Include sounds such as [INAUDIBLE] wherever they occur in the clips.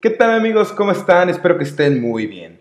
¿Qué tal amigos? ¿Cómo están? Espero que estén muy bien.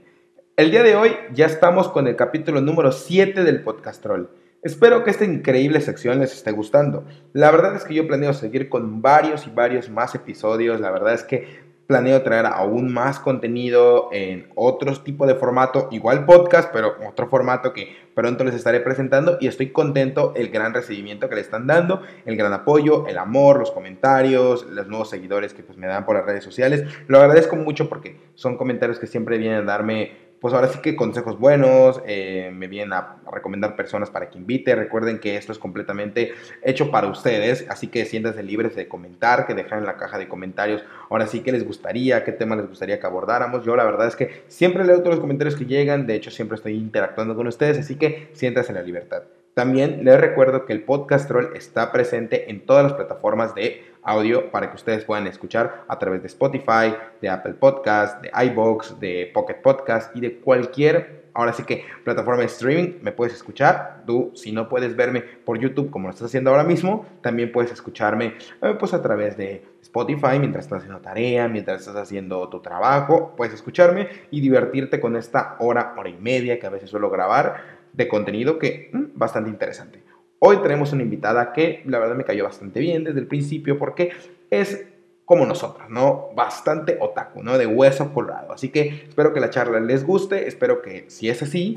El día de hoy ya estamos con el capítulo número 7 del podcast troll. Espero que esta increíble sección les esté gustando. La verdad es que yo planeo seguir con varios y varios más episodios. La verdad es que planeo traer aún más contenido en otros tipo de formato, igual podcast, pero otro formato que pronto les estaré presentando y estoy contento el gran recibimiento que le están dando, el gran apoyo, el amor, los comentarios, los nuevos seguidores que pues me dan por las redes sociales. Lo agradezco mucho porque son comentarios que siempre vienen a darme pues ahora sí que consejos buenos, eh, me vienen a recomendar personas para que invite. Recuerden que esto es completamente hecho para ustedes, así que siéntanse libres de comentar, que dejar en la caja de comentarios ahora sí qué les gustaría, qué tema les gustaría que abordáramos. Yo la verdad es que siempre leo todos los comentarios que llegan, de hecho siempre estoy interactuando con ustedes, así que siéntanse en la libertad. También les recuerdo que el podcast troll está presente en todas las plataformas de audio para que ustedes puedan escuchar a través de Spotify, de Apple Podcast, de iBox, de Pocket Podcast y de cualquier, ahora sí que plataforma de streaming me puedes escuchar. Tú, si no puedes verme por YouTube como lo estás haciendo ahora mismo, también puedes escucharme eh, pues a través de Spotify mientras estás haciendo tarea, mientras estás haciendo tu trabajo, puedes escucharme y divertirte con esta hora, hora y media que a veces suelo grabar de contenido que mm, bastante interesante. Hoy tenemos una invitada que la verdad me cayó bastante bien desde el principio porque es como nosotros, ¿no? Bastante otaku, ¿no? De hueso colorado. Así que espero que la charla les guste, espero que si es así,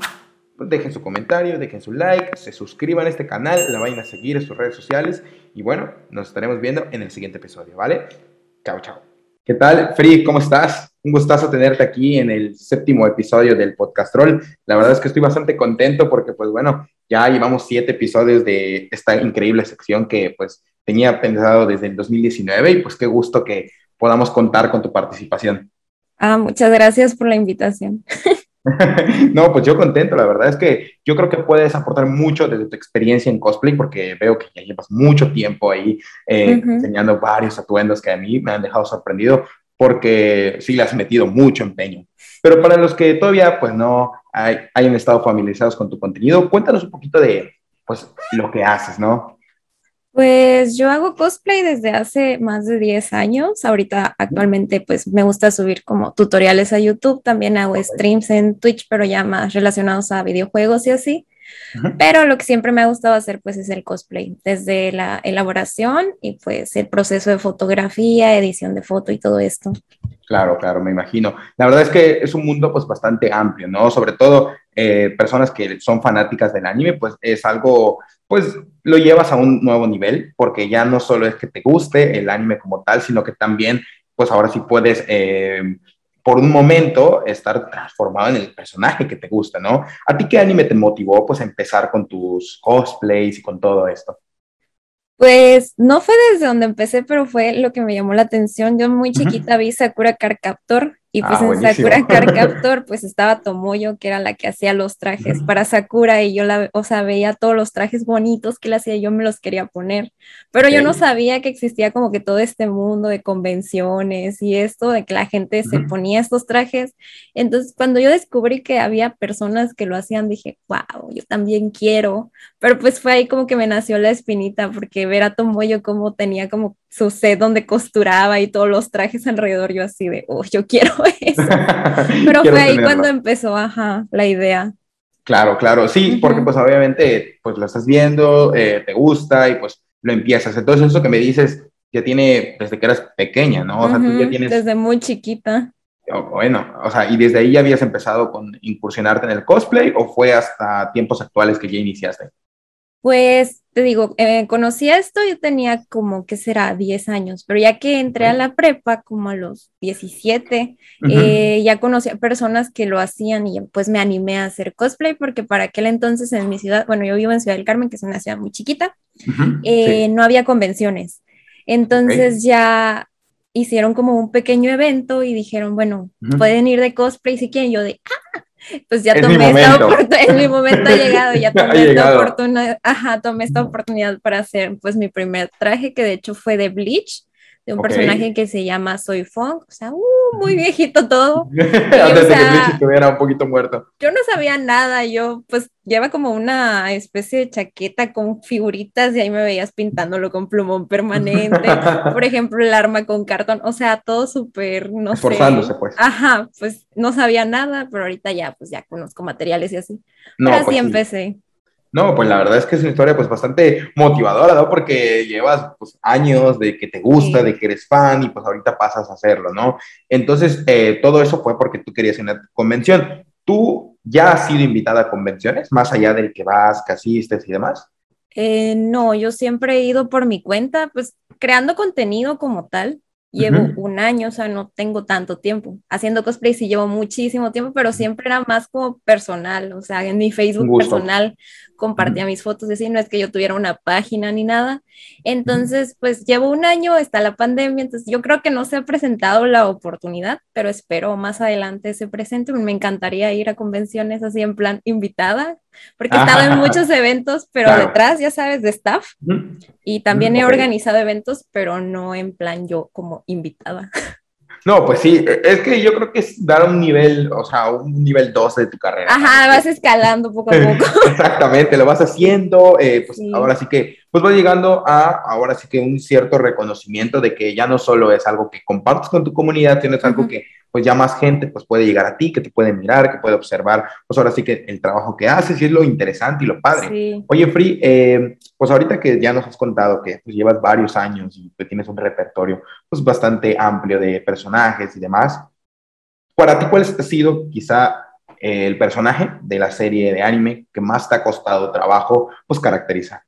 pues dejen su comentario, dejen su like, se suscriban a este canal, la vayan a seguir en sus redes sociales y bueno, nos estaremos viendo en el siguiente episodio, ¿vale? Chao, chao. ¿Qué tal, Free? ¿Cómo estás? Un gustazo tenerte aquí en el séptimo episodio del Podcast Roll. La verdad es que estoy bastante contento porque, pues bueno, ya llevamos siete episodios de esta increíble sección que, pues, tenía pensado desde el 2019 y, pues, qué gusto que podamos contar con tu participación. Ah, muchas gracias por la invitación. [LAUGHS] no, pues yo contento, la verdad es que yo creo que puedes aportar mucho desde tu experiencia en cosplay, porque veo que ya llevas mucho tiempo ahí eh, enseñando varios atuendos que a mí me han dejado sorprendido, porque sí le has metido mucho empeño. Pero para los que todavía pues no hayan estado familiarizados con tu contenido, cuéntanos un poquito de pues lo que haces, ¿no? Pues yo hago cosplay desde hace más de 10 años. Ahorita actualmente pues me gusta subir como tutoriales a YouTube, también hago streams en Twitch, pero ya más relacionados a videojuegos y así. Pero lo que siempre me ha gustado hacer pues es el cosplay, desde la elaboración y pues el proceso de fotografía, edición de foto y todo esto. Claro, claro, me imagino. La verdad es que es un mundo pues bastante amplio, ¿no? Sobre todo eh, personas que son fanáticas del anime, pues es algo, pues lo llevas a un nuevo nivel, porque ya no solo es que te guste el anime como tal, sino que también pues ahora sí puedes eh, por un momento estar transformado en el personaje que te gusta, ¿no? ¿A ti qué anime te motivó pues a empezar con tus cosplays y con todo esto? Pues no fue desde donde empecé, pero fue lo que me llamó la atención. Yo muy chiquita vi Sakura Card Captor y pues ah, en Sakura Card [LAUGHS] Captor pues estaba Tomoyo, que era la que hacía los trajes para Sakura y yo la, o sea, veía todos los trajes bonitos que le hacía, yo me los quería poner, pero yo no sabía que existía como que todo este mundo de convenciones y esto de que la gente se ponía estos trajes. Entonces, cuando yo descubrí que había personas que lo hacían, dije, wow, yo también quiero, pero pues fue ahí como que me nació la espinita porque ver a Tomoyo como tenía como su set donde costuraba y todos los trajes alrededor, yo así de, oh, yo quiero [LAUGHS] eso. [LAUGHS] Pero fue ahí cuando empezó, ajá, la idea. Claro, claro, sí, porque pues obviamente pues lo estás viendo, eh, te gusta y pues lo empiezas. Entonces eso que me dices ya tiene desde que eras pequeña, ¿no? O sea, tú ya tienes... Desde muy chiquita. Bueno, o sea, ¿y desde ahí ya habías empezado con incursionarte en el cosplay o fue hasta tiempos actuales que ya iniciaste? Pues te digo, eh, conocí esto, yo tenía como que será 10 años, pero ya que entré a la prepa como a los 17, eh, ya conocí a personas que lo hacían y pues me animé a hacer cosplay porque para aquel entonces en mi ciudad, bueno, yo vivo en Ciudad del Carmen, que es una ciudad muy chiquita, eh, no había convenciones. Entonces ya hicieron como un pequeño evento y dijeron, bueno, pueden ir de cosplay si quieren. Yo de, ah, pues ya tomé esta oportunidad, [LAUGHS] en mi momento ha llegado, ya [LAUGHS] tomé esta oportunidad, ajá, tomé esta oportunidad para hacer pues mi primer traje, que de hecho fue de Bleach, de un personaje que se llama Soy Fong, o sea, uh, muy viejito todo. [LAUGHS] Antes de que Bleach estuviera un poquito muerto. Yo no sabía nada, yo pues lleva como una especie de chaqueta con figuritas y ahí me veías pintándolo con plumón permanente. [LAUGHS] Por ejemplo, el arma con cartón, o sea, todo súper, no Esforzándose, pues. Ajá, pues no sabía nada, pero ahorita ya, pues ya conozco materiales y así. No, así pues empecé. No, pues la verdad es que es una historia pues bastante motivadora, ¿no? Porque llevas pues años de que te gusta, de que eres fan y pues ahorita pasas a hacerlo, ¿no? Entonces, eh, todo eso fue porque tú querías una convención. ¿Tú ya has sido invitada a convenciones, más allá del que vas, que asistes y demás? Eh, no, yo siempre he ido por mi cuenta, pues creando contenido como tal. Llevo un año, o sea, no tengo tanto tiempo. Haciendo cosplay sí llevo muchísimo tiempo, pero siempre era más como personal, o sea, en mi Facebook personal compartía mis fotos, así, no es que yo tuviera una página ni nada. Entonces, pues llevo un año, está la pandemia, entonces yo creo que no se ha presentado la oportunidad, pero espero más adelante se presente. Me encantaría ir a convenciones así en plan invitada, porque he estado en muchos [LAUGHS] eventos, pero detrás, ya sabes, de staff. Y también he organizado eventos, pero no en plan yo como invitada. [LAUGHS] No, pues sí, es que yo creo que es dar un nivel, o sea, un nivel 12 de tu carrera. Ajá, vas escalando poco a [LAUGHS] poco. Exactamente, lo vas haciendo, eh, pues ahora sí que, pues vas llegando a, ahora sí que un cierto reconocimiento de que ya no solo es algo que compartes con tu comunidad, sino es algo que pues ya más gente pues puede llegar a ti, que te puede mirar, que puede observar, pues ahora sí que el trabajo que haces y es lo interesante y lo padre. Oye, Free, eh, pues ahorita que ya nos has contado que pues, llevas varios años y que tienes un repertorio pues bastante amplio de personajes y demás, para ti, ¿cuál ha sido quizá el personaje de la serie de anime que más te ha costado trabajo pues caracterizar?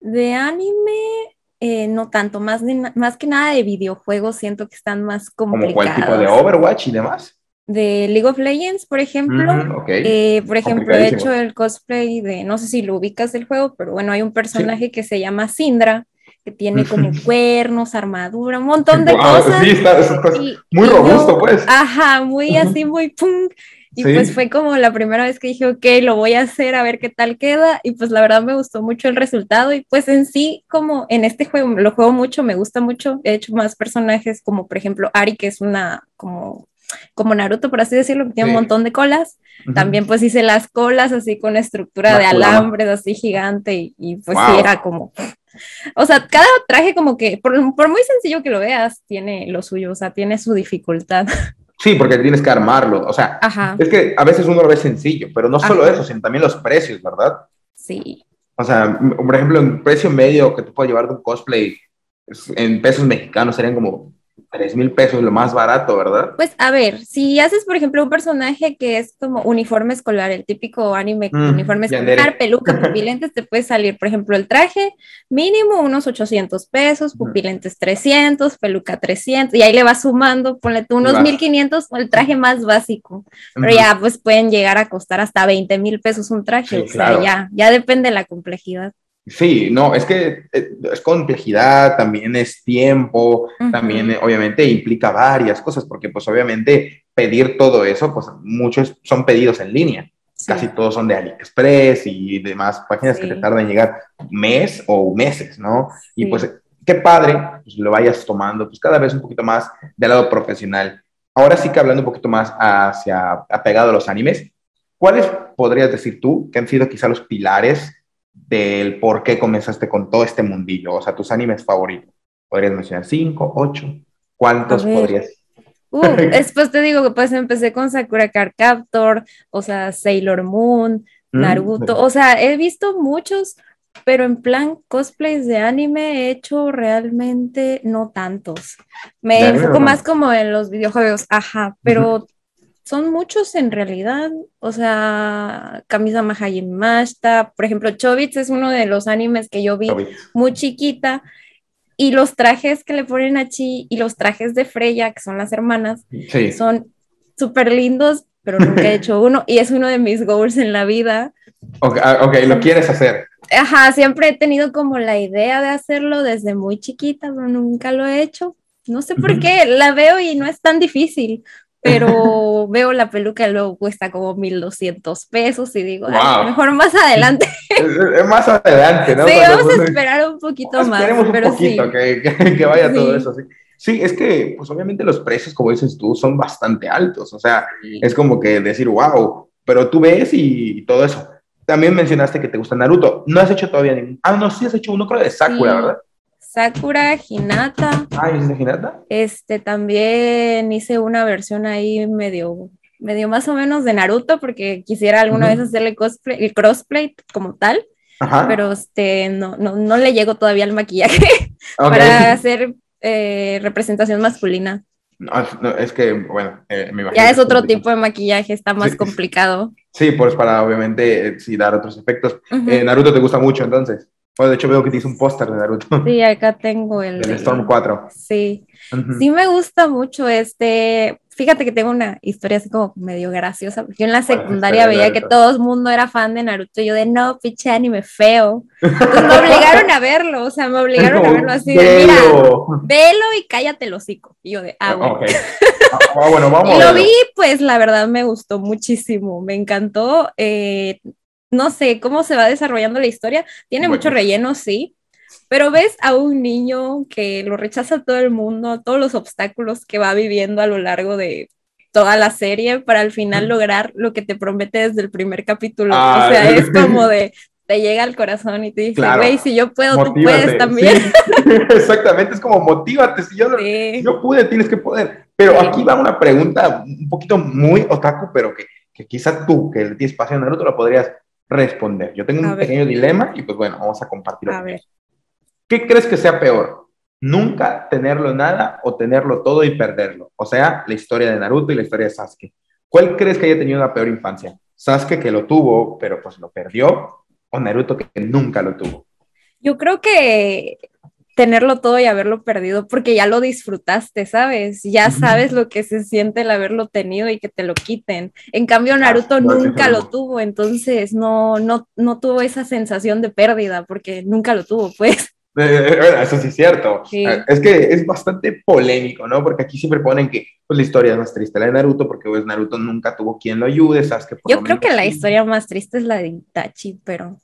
De anime, eh, no tanto, más, más que nada de videojuegos, siento que están más complicados. ¿Como cuál tipo de Overwatch y demás? De League of Legends, por ejemplo. Eh, por ejemplo, he hecho el cosplay de, no sé si lo ubicas del juego, pero bueno, hay un personaje que se llama Sindra, que tiene como [LAUGHS] cuernos, armadura, un montón de cosas. Sí, está, muy robusto, pues. Ajá, muy así, muy pum. Y pues fue como la primera vez que dije, ok, lo voy a hacer a ver qué tal queda. Y pues la verdad me gustó mucho el resultado. Y pues en sí, como en este juego, lo juego mucho, me gusta mucho. He hecho más personajes como por ejemplo Ari, que es una como como Naruto, por así decirlo, que tiene un montón de colas. También pues hice las colas así con estructura de alambres así gigante y, pues sí era como... O sea, cada traje como que, por, por, muy sencillo que lo veas, tiene lo suyo, o sea, tiene su dificultad. [LAUGHS] Sí, porque tienes que armarlo. O sea, es que a veces uno lo ve sencillo, pero no solo eso, sino también los precios, ¿verdad? Sí. O sea, por ejemplo, en precio medio que tú puedes llevar de un cosplay en pesos mexicanos serían como 3 mil pesos, lo más barato, ¿verdad? Pues a ver, si haces, por ejemplo, un personaje que es como uniforme escolar, el típico anime mm, uniforme escolar, peluca, [LAUGHS] pupilentes, te puede salir, por ejemplo, el traje mínimo unos 800 pesos, pupilentes 300, peluca 300, y ahí le vas sumando, ponle tú unos 1500, el traje más básico, pero ya pues pueden llegar a costar hasta 20 mil pesos un traje, o sea, ya, ya depende de la complejidad. Sí, no, es que eh, es complejidad, también es tiempo, también eh, obviamente implica varias cosas, porque pues obviamente pedir todo eso, pues muchos son pedidos en línea. Casi todos son de AliExpress y demás páginas que te tardan en llegar mes o meses, ¿no? Y pues qué padre, pues lo vayas tomando, pues cada vez un poquito más del lado profesional. Ahora sí que hablando un poquito más hacia apegado a los animes, ¿cuáles podrías decir tú que han sido quizá los pilares del por qué comenzaste con todo este mundillo, o sea, tus animes favoritos. ¿Podrías mencionar cinco, ocho? ¿Cuántos podrías? Uh, [LAUGHS] después te digo que pues empecé con Sakura Card Captor, o sea, Sailor Moon, mm, Naruto, o sea, he visto muchos, pero en plan cosplays de anime he hecho realmente no tantos. Me enfoco más como en los videojuegos, ajá, pero son muchos en realidad, o sea, Kamisa Mahayimashita, por ejemplo, Chobits es uno de los animes que yo vi muy chiquita, y los trajes que le ponen a Chi y los trajes de Freya, que son las hermanas, son súper lindos, pero nunca he hecho uno, y es uno de mis goals en la vida. Ok, ah, okay lo quieres hacer. Ajá, siempre he tenido como la idea de hacerlo desde muy chiquita, pero nunca lo he hecho. No sé por qué, la veo y no es tan difícil pero veo la peluca y luego cuesta como 1200 pesos y digo, mejor más adelante. más adelante, ¿no? Sí, vamos a esperar un poquito más. Esperemos un poquito que, vaya todo eso, sí. Sí, es que, pues obviamente los precios, como dices tú, son bastante altos. O sea, es como que decir, wow, pero tú ves y, todo eso. También mencionaste que te gusta Naruto. No has hecho todavía ningún. Ah, no, sí has hecho uno, creo, de Sakura, ¿verdad? Sakura, Hinata. Ah, ¿hiciste Hinata? Este, también hice una versión ahí medio, medio más o menos de Naruto, porque quisiera alguna vez hacerle cosplay, el crossplay como tal. Ajá. Pero este, no, no, no le llego todavía al maquillaje [LAUGHS] para hacer eh, representación masculina. No, es que, bueno, eh, me Ya es otro tipo de maquillaje, está más complicado. Sí, pues para obviamente eh, sí dar otros efectos. Naruto te gusta mucho entonces. De hecho veo que tienes un póster de Naruto. Sí, acá tengo el... El Storm 4. Sí. Sí me gusta mucho este, fíjate que tengo una historia así como medio graciosa, porque yo en la secundaria veía que todo el mundo era fan de Naruto y yo de no, pinche anime feo. Entonces me [LAUGHS] obligaron a verlo, o sea, me obligaron a verlo así de mira, velo y cállate el hocico. Y yo de, ah, bueno. [LAUGHS] Ah, ah, bueno vamos. y lo vi, pues la verdad me gustó muchísimo, me encantó. Eh, no sé cómo se va desarrollando la historia, tiene mucho relleno, sí, pero ves a un niño que lo rechaza todo el mundo, todos los obstáculos que va viviendo a lo largo de toda la serie para al final lograr lo que te promete desde el primer capítulo. o ah, sea, es [LAUGHS] como de, te llega al corazón y te dice, güey, si yo puedo, tú puedes también. [LAUGHS] Exactamente, es como motívate, si yo, yo pude, tienes que poder. Pero aquí va una pregunta un poquito muy otaku, pero que, que quizá tú, que tienes pasión en Naruto, lo podrías responder. Yo tengo un pequeño dilema y pues bueno, vamos a compartirlo. A ver. ¿Qué crees que sea peor? ¿Nunca tenerlo nada o tenerlo todo y perderlo? O sea, la historia de Naruto y la historia de Sasuke. ¿Cuál crees que haya tenido una peor infancia? ¿Sasuke que lo tuvo, pero pues lo perdió? ¿O Naruto que nunca lo tuvo? Yo creo que tenerlo todo y haberlo perdido, porque ya lo disfrutaste, ¿sabes? Ya sabes lo que se siente el haberlo tenido y que te lo quiten. En cambio, Naruto ah, nunca lo tuvo, entonces no, no, no tuvo esa sensación de pérdida, porque nunca lo tuvo, pues. Eso sí es cierto. Es que es bastante polémico, ¿no? Porque aquí siempre ponen que pues, la historia es más triste la de Naruto, porque pues, Naruto nunca tuvo quien lo ayude, ¿sabes? Que yo creo que la historia más triste es la de Itachi, pero...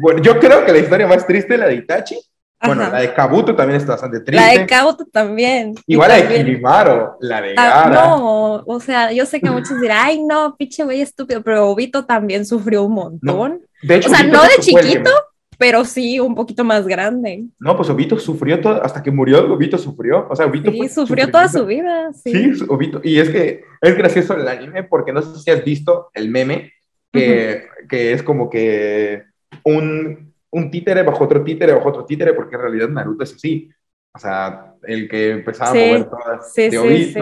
bueno, yo creo que la historia más triste es la de Itachi. Bueno, la de Kabuto también está bastante triste. La de Kabuto también. Igual la de Kimimaro, la de ah, Gara. no, o sea, yo sé que muchos dirán, ay, no, pinche güey estúpido, pero Obito también sufrió un montón. De hecho, o sea, no de chiquito, pero sí un poquito más grande. No, pues Obito sufrió todo, hasta que murió, Obito sufrió. O sea, Obito. Sí, sufrió toda su vida. Sí. sí, Obito. Y es que es gracioso el anime porque no sé si has visto el meme, que, que es como que un, un títere bajo otro títere bajo otro títere, porque en realidad Naruto es así. O sea, el que empezaba a mover todas. Sí, sí,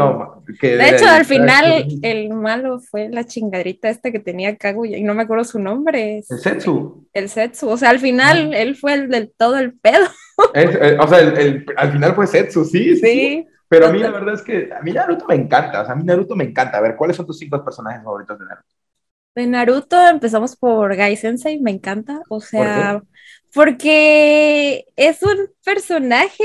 de hecho, al final, el malo fue la chingadrita esta que tenía Kaguya, y no me acuerdo su nombre. El Setsu. El Setsu. O sea, al final, él fue el del todo el pedo. [LAUGHS] Eh, o sea, el, al final fue Setsu, sí, sí. Pero a mí la verdad es que a mí Naruto me encanta. O sea, a mí Naruto me encanta. A ver, ¿cuáles son tus cinco personajes favoritos de Naruto? De Naruto empezamos por Gai Sensei, me encanta. O sea, porque es un personaje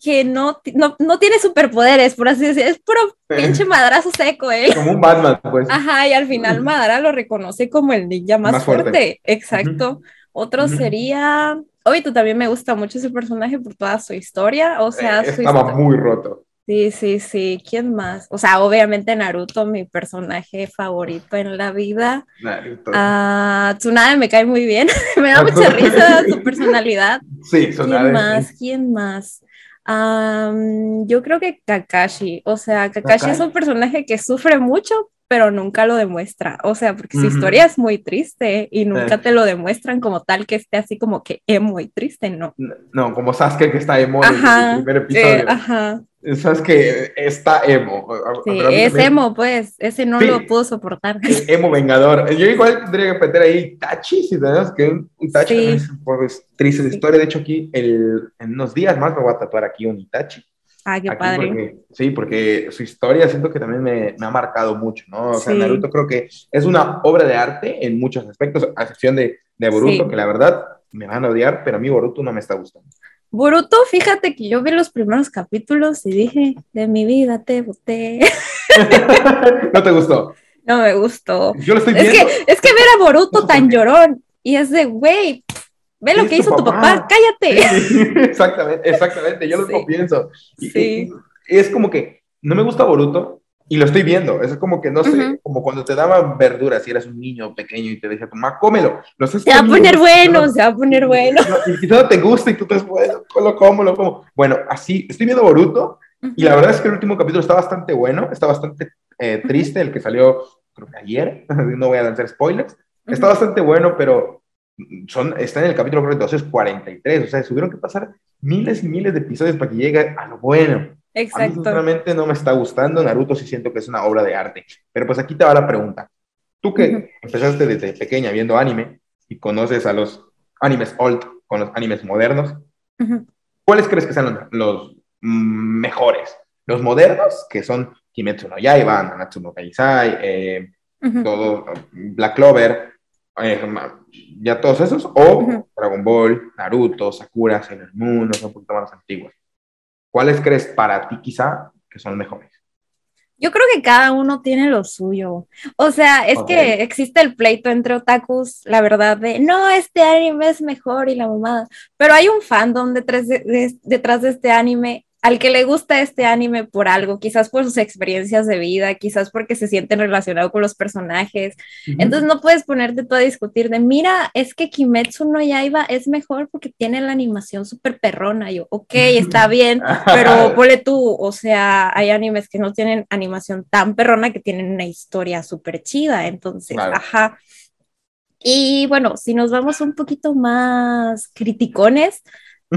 que no, no, tiene superpoderes, por así decirlo, es puro [LAUGHS] pinche madrazo seco, ¿eh? Como un Batman, pues. Ajá, y al final Madara lo reconoce como el ninja más, fuerte. Exacto. Otro sería. Obvio, también me gusta mucho ese personaje por toda su historia, o sea, eh, estaba muy roto. Sí, sí, sí. ¿Quién más? O sea, obviamente Naruto, mi personaje favorito en la vida. Naruto. Uh, Tsunade me cae muy bien. [LAUGHS] me da [LAUGHS] mucha risa su personalidad. Sí, Tsunade. ¿Quién más? ¿Quién más? yo creo que Kakashi, o sea, Kakashi es un personaje que sufre mucho, pero nunca lo demuestra, o sea, porque su historia es muy triste y nunca te lo demuestran como tal que esté así como que emo y triste, ¿no? No, como Sasuke que está emo en el primer episodio. Eh, ajá. Sabes que está emo. Sí, es emo, pues. Ese no lo pudo soportar. emo vengador. Yo igual tendría que meter ahí Tachi, si tenemos que un Tachi es pues, triste de historia. De hecho, aquí el, en unos días más me voy a tatuar aquí un Itachi. Ah, qué padre. sí, porque su historia siento que también me, me ha marcado mucho, ¿no? O sea, Naruto creo que es una obra de arte en muchos aspectos, a excepción de, de Boruto, que la verdad me van a odiar, pero a mí Boruto no me está gustando. Boruto, fíjate que yo vi los primeros capítulos y dije, de mi vida te boté. [LAUGHS] ¿No te gustó? No me gustó. Yo lo estoy es. Que, es que ver a Boruto tan llorón y es de, güey, ve lo que hizo tu papá, cállate. [LAUGHS] exactamente, exactamente, yo lo pienso. Sí. Es como que no me gusta Boruto y lo estoy viendo. Es como que no sé, como cuando te daban verduras si eras un niño pequeño y te decía, mamá, cómelo. Lo se va a poner bueno, se va a poner bueno. Y quizás no te gusta y tú te bueno, lo como, lo como. Bueno, así, estoy viendo Boruto y la verdad es que el último capítulo está bastante bueno, está bastante eh, triste, el que salió creo que ayer, [LAUGHS] no voy a lanzar spoilers. Está bastante bueno, pero son, está en el capítulo 43, o sea, tuvieron que pasar miles y miles de episodios para que llegue a lo bueno. Exacto. A mí, sinceramente, no me está gustando. Naruto sí siento que es una obra de arte. Pero pues aquí te va la pregunta. Tú que empezaste desde pequeña viendo anime y conoces a los animes old con los animes modernos, ¿cuáles crees que sean los, mejores? Los modernos, que son Kimetsu no Yaiba, Nanatsu no eh, todo, Black Clover, eh, ya todos esos, o Dragon Ball, Naruto, Sakura, Sailor Moon, los un poquito más antiguos. ¿Cuáles crees para ti quizá que son mejores? Yo creo que cada uno tiene lo suyo. O sea, es que existe el pleito entre otakus, la verdad, de no, este anime es mejor y la mamada. Pero hay un fandom detrás detrás de este anime al que le gusta este anime por algo, quizás por sus experiencias de vida, quizás porque se sienten relacionados con los personajes. Entonces no puedes ponerte tú a discutir de, mira, es que Kimetsu no Yaiba es mejor porque tiene la animación súper perrona. yo, ok, está bien, pero [LAUGHS] ponle tú, o sea, hay animes que no tienen animación tan perrona que tienen una historia súper chida. Entonces, ajá. Y bueno, si nos vamos un poquito más criticones,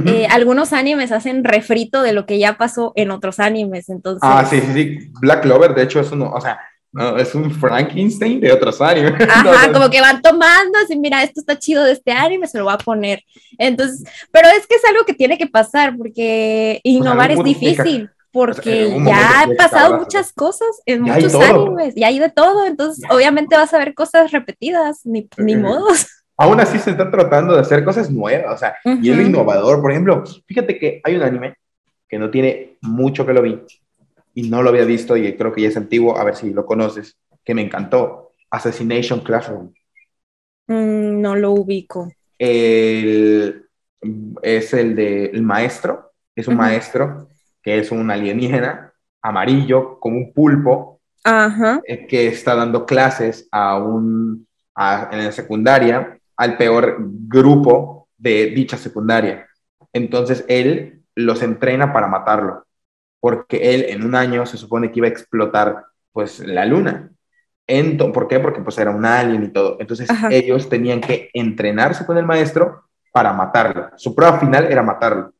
eh, algunos animes hacen refrito de lo que ya pasó en otros animes, entonces... Ah, sí, sí, sí. Black Clover, de hecho, es uno, o sea, es un Frankenstein de otros animes. [LAUGHS] Ajá, como que van tomando, así, mira, esto está chido de este anime, se lo voy a poner. Entonces, pero es que es algo que tiene que pasar, porque innovar es difícil. Porque ya han pasado muchas cosas en muchos animes, y hay de todo, entonces obviamente vas a ver cosas repetidas, ni, ni modos aún así se está tratando de hacer cosas nuevas, o sea, y es lo innovador. Por ejemplo, fíjate que hay un anime que no tiene mucho que lo vi y no lo había visto y creo que ya es antiguo, a ver si lo conoces, que me encantó, Assassination Classroom. Mm, no lo ubico. es el de el maestro, es un maestro que es un alienígena amarillo como un pulpo eh, que está dando clases a un en la secundaria al peor grupo de dicha secundaria. Entonces él los entrena para matarlo, porque él en un año se supone que iba a explotar pues la luna. ¿Por qué? Porque pues era un alien y todo. Entonces ellos tenían que entrenarse con el maestro para matarlo. Su prueba final era matarlo.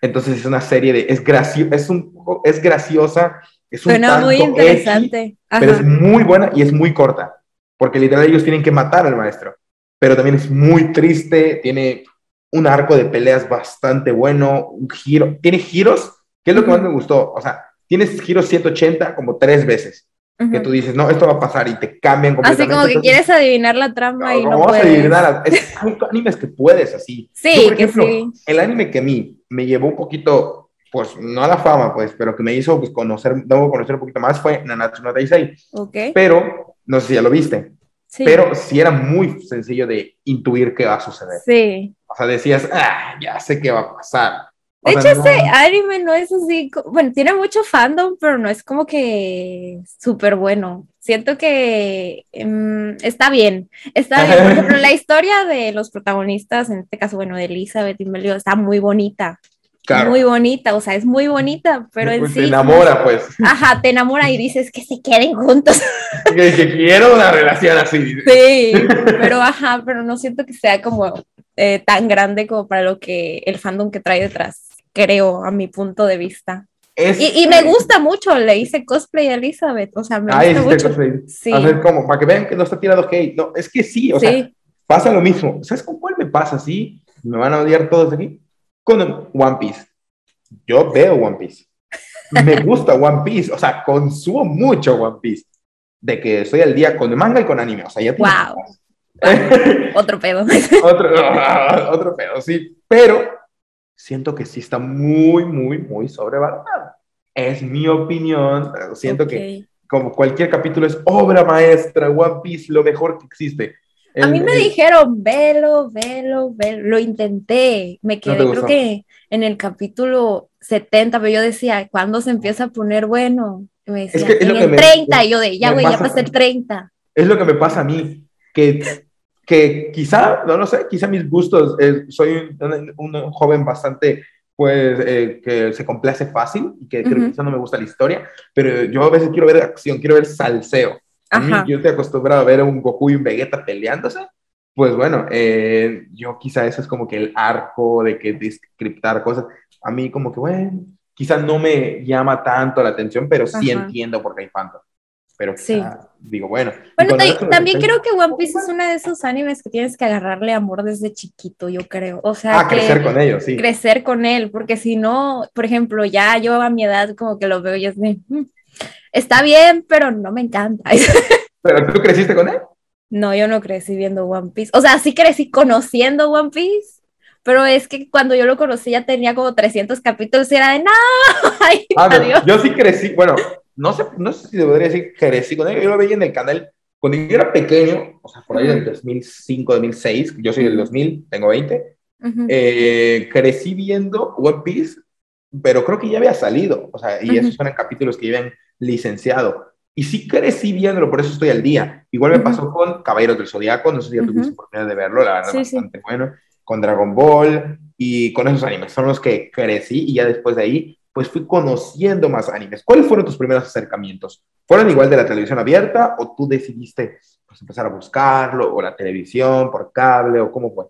Entonces es una serie de, es, gracio, es, un, es graciosa, es un muy interesante. pero es muy buena y es muy corta, porque literal ellos tienen que matar al maestro pero también es muy triste, tiene un arco de peleas bastante bueno, un giro, tiene giros, que es lo que más me gustó, o sea, tienes giros 180 como tres veces, que tú dices, no, esto va a pasar y te cambian completamente. Así como que quieres adivinar la trama y no, no puedes. Adivinar, es, hay animes que puedes así. Sí, que sí. El anime que a mí me llevó un poquito, pues no a la fama, pues, pero que me hizo pues, conocer, debo conocer un poquito más fue Nanatsu no Taisei. Ok. Pero, no sé si ya lo viste. Pero sí era muy sencillo de intuir qué va a suceder. Sí. O sea, decías, ah, ya sé qué va a pasar. de hecho, ese anime no es así, bueno, tiene mucho fandom, pero no es como que súper bueno. Siento que em, está bien, está bien. Por ejemplo, [LAUGHS] la historia de los protagonistas, en este caso, bueno, de Elizabeth y Melio, está muy bonita. Muy bonita, o sea, es muy bonita, pero en pues sí. Te enamora, pues. [LAUGHS] Ajá, te enamora y dices que se queden juntos. [LAUGHS] Que, quiero una relación así. Sí, [LAUGHS] pero ajá, pero no siento que sea como eh, tan grande como para lo que el fandom que trae detrás, creo, a mi punto de vista. Y, me gusta mucho, le hice cosplay a Elizabeth, o sea, me gusta mucho. Cosplay. Sí. A ver, como, para que vean que no está tirado hate. No, es que sí, o sea, pasa lo mismo. ¿Sabes con cuál me pasa? Sí, me van a odiar todos aquí con One Piece. Yo veo One Piece. Me [LAUGHS] gusta One Piece, o sea, consumo mucho One Piece. De que estoy al día con manga y con anime, o sea, ya Wow. [LAUGHS] otro pedo. [LAUGHS] otro, otro pedo, sí. Pero siento que sí está muy, muy, muy sobrevalorado. Es mi opinión. Siento que como cualquier capítulo es obra maestra, One Piece, lo mejor que existe. A mí me dijeron, velo, velo, velo, lo intenté, me quedé creo que en el capítulo 70, pero yo decía, ¿cuándo se empieza a poner bueno? me decía, en el 30, y yo de, ya güey, ya pasé el 30. Es lo que me pasa a mí, que, que quizá, no lo sé, quizá mis gustos, eh, soy un, joven bastante pues eh, que se complace fácil y que creo que quizá no me gusta la historia, pero yo a veces quiero ver acción, quiero ver salseo. Yo estoy acostumbrado a ver a un Goku y un Vegeta peleándose, pues bueno, eh, yo quizá eso es como que el arco de que descriptar cosas, a mí como que bueno, quizá no me llama tanto la atención, pero sí entiendo por qué hay fantasmas. Pero sí. digo, bueno. Bueno, también creo que One Piece es uno de esos animes que tienes que agarrarle amor desde chiquito, yo creo. O sea, ah, crecer con ellos, sí. Crecer con él, porque si no, por ejemplo, ya yo a mi edad como que lo veo y es de, mm, está bien, pero no me encanta. [LAUGHS] ¿Pero tú creciste con él? No, yo no crecí viendo One Piece. O sea, sí crecí conociendo One Piece, pero es que cuando yo lo conocí ya tenía como 300 capítulos y era de, no, [LAUGHS] Ay, ah, yo sí crecí, bueno, no sé, no sé si debería decir que crecí con él, yo lo veía en el canal cuando yo era pequeño, o sea, por ahí del 2005, 2006, yo soy del 2000, tengo 20, eh, crecí viendo One Piece, pero creo que ya había salido, o sea, y esos esos capítulos que llevan licenciado. Y sí crecí viéndolo, por eso estoy al día. Igual me pasó con Caballeros del Zodiaco, no sé si ya tuviste oportunidad de verlo, la verdad, bastante bueno, con Dragon Ball y con esos animes, son los que crecí y ya después de ahí pues fui conociendo más animes. ¿Cuáles fueron tus primeros acercamientos? ¿Fueron igual de la televisión abierta o tú decidiste pues, empezar a buscarlo o la televisión por cable o cómo fue?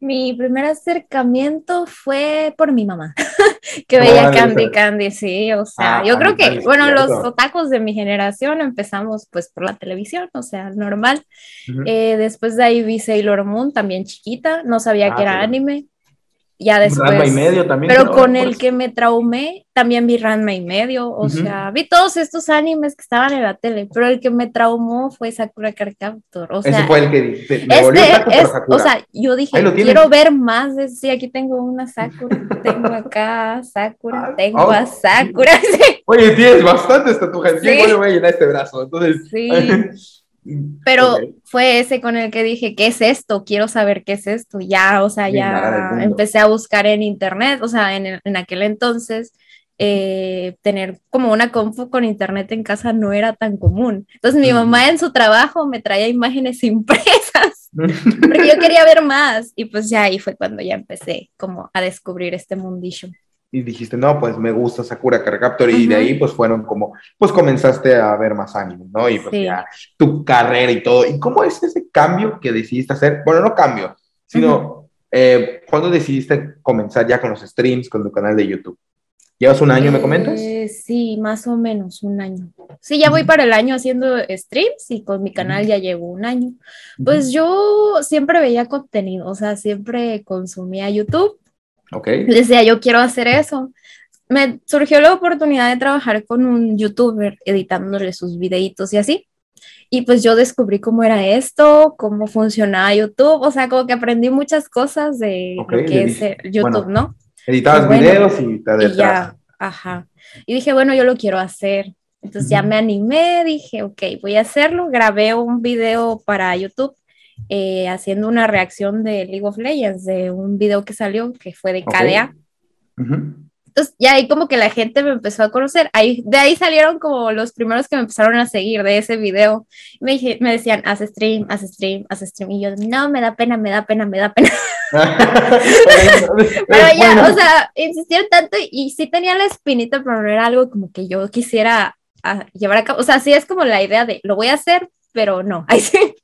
Mi primer acercamiento fue por mi mamá, [LAUGHS] que veía Candy Candy, sí, o sea, ah, yo creo que, bueno, los otacos de mi generación empezamos pues por la televisión, o sea, normal. Eh, después de ahí vi Sailor Moon, también chiquita, no sabía ah, que era anime, ya después. y medio también. Pero con el que me traumé, también vi Ranma y medio. O sea, vi todos estos animes que estaban en la tele, pero el que me traumó fue Sakura Card O sea, Ese fue el que me este es, O sea, yo dije, quiero ver más. De, sí, aquí tengo una Sakura, tengo acá Sakura, ah, tengo oh. a Sakura. [LAUGHS] Oye, tienes bastantes tatuajes. Sí. Yo voy a llenar este brazo. Entonces. Sí. [LAUGHS] Pero fue ese con el que dije, ¿qué es esto? Quiero saber qué es esto. Ya, o sea, ya empecé a buscar en internet, o sea, en, en aquel entonces, eh, tener como una compu con internet en casa no era tan común. Entonces mi mamá en su trabajo me traía imágenes [LAUGHS] impresas, [LAUGHS] porque yo quería ver más. Y pues ya ahí fue cuando ya empecé como a descubrir este mundillo y dijiste, no, pues me gusta Sakura Card y de ahí pues fueron como, pues comenzaste a ver más anime, ¿no? Y pues ya tu carrera y todo. ¿Y cómo es ese cambio que decidiste hacer? Bueno, no cambio, sino eh, ¿cuándo decidiste comenzar ya con los streams, con tu canal de YouTube? ¿Llevas un año, me comentas? Eh, sí, más o menos un año. Sí, ya voy para el año haciendo streams y con mi canal ya llevo un año. Pues yo siempre veía contenido, o sea, siempre consumía YouTube Okay. Decía, yo quiero hacer eso. Me surgió la oportunidad de trabajar con un youtuber editándole sus videitos y así. Y pues yo descubrí cómo era esto, cómo funcionaba YouTube, o sea, como que aprendí muchas cosas de lo que es YouTube, ¿no? Editabas videos y te y ya, ajá. Y dije, bueno, yo lo quiero hacer. Entonces ya me animé, dije, ok, voy a hacerlo. Grabé un video para YouTube eh, haciendo una reacción de League of Legends, de un video que salió que fue de KDA. Entonces, ya ahí como que la gente me empezó a conocer. Ahí, de ahí salieron como los primeros que me empezaron a seguir de ese video. Me, dije, me decían, haz stream, haz stream, haz stream. Y yo, no, me da pena, me da pena, me da pena. [LAUGHS] [LAUGHS] pero ya, o sea, insistieron tanto y sí tenía la espinita, pero no era algo como que yo quisiera ah, llevar a cabo. O sea, sí es como la idea de, lo voy a hacer, pero no. [LAUGHS] Ahí sí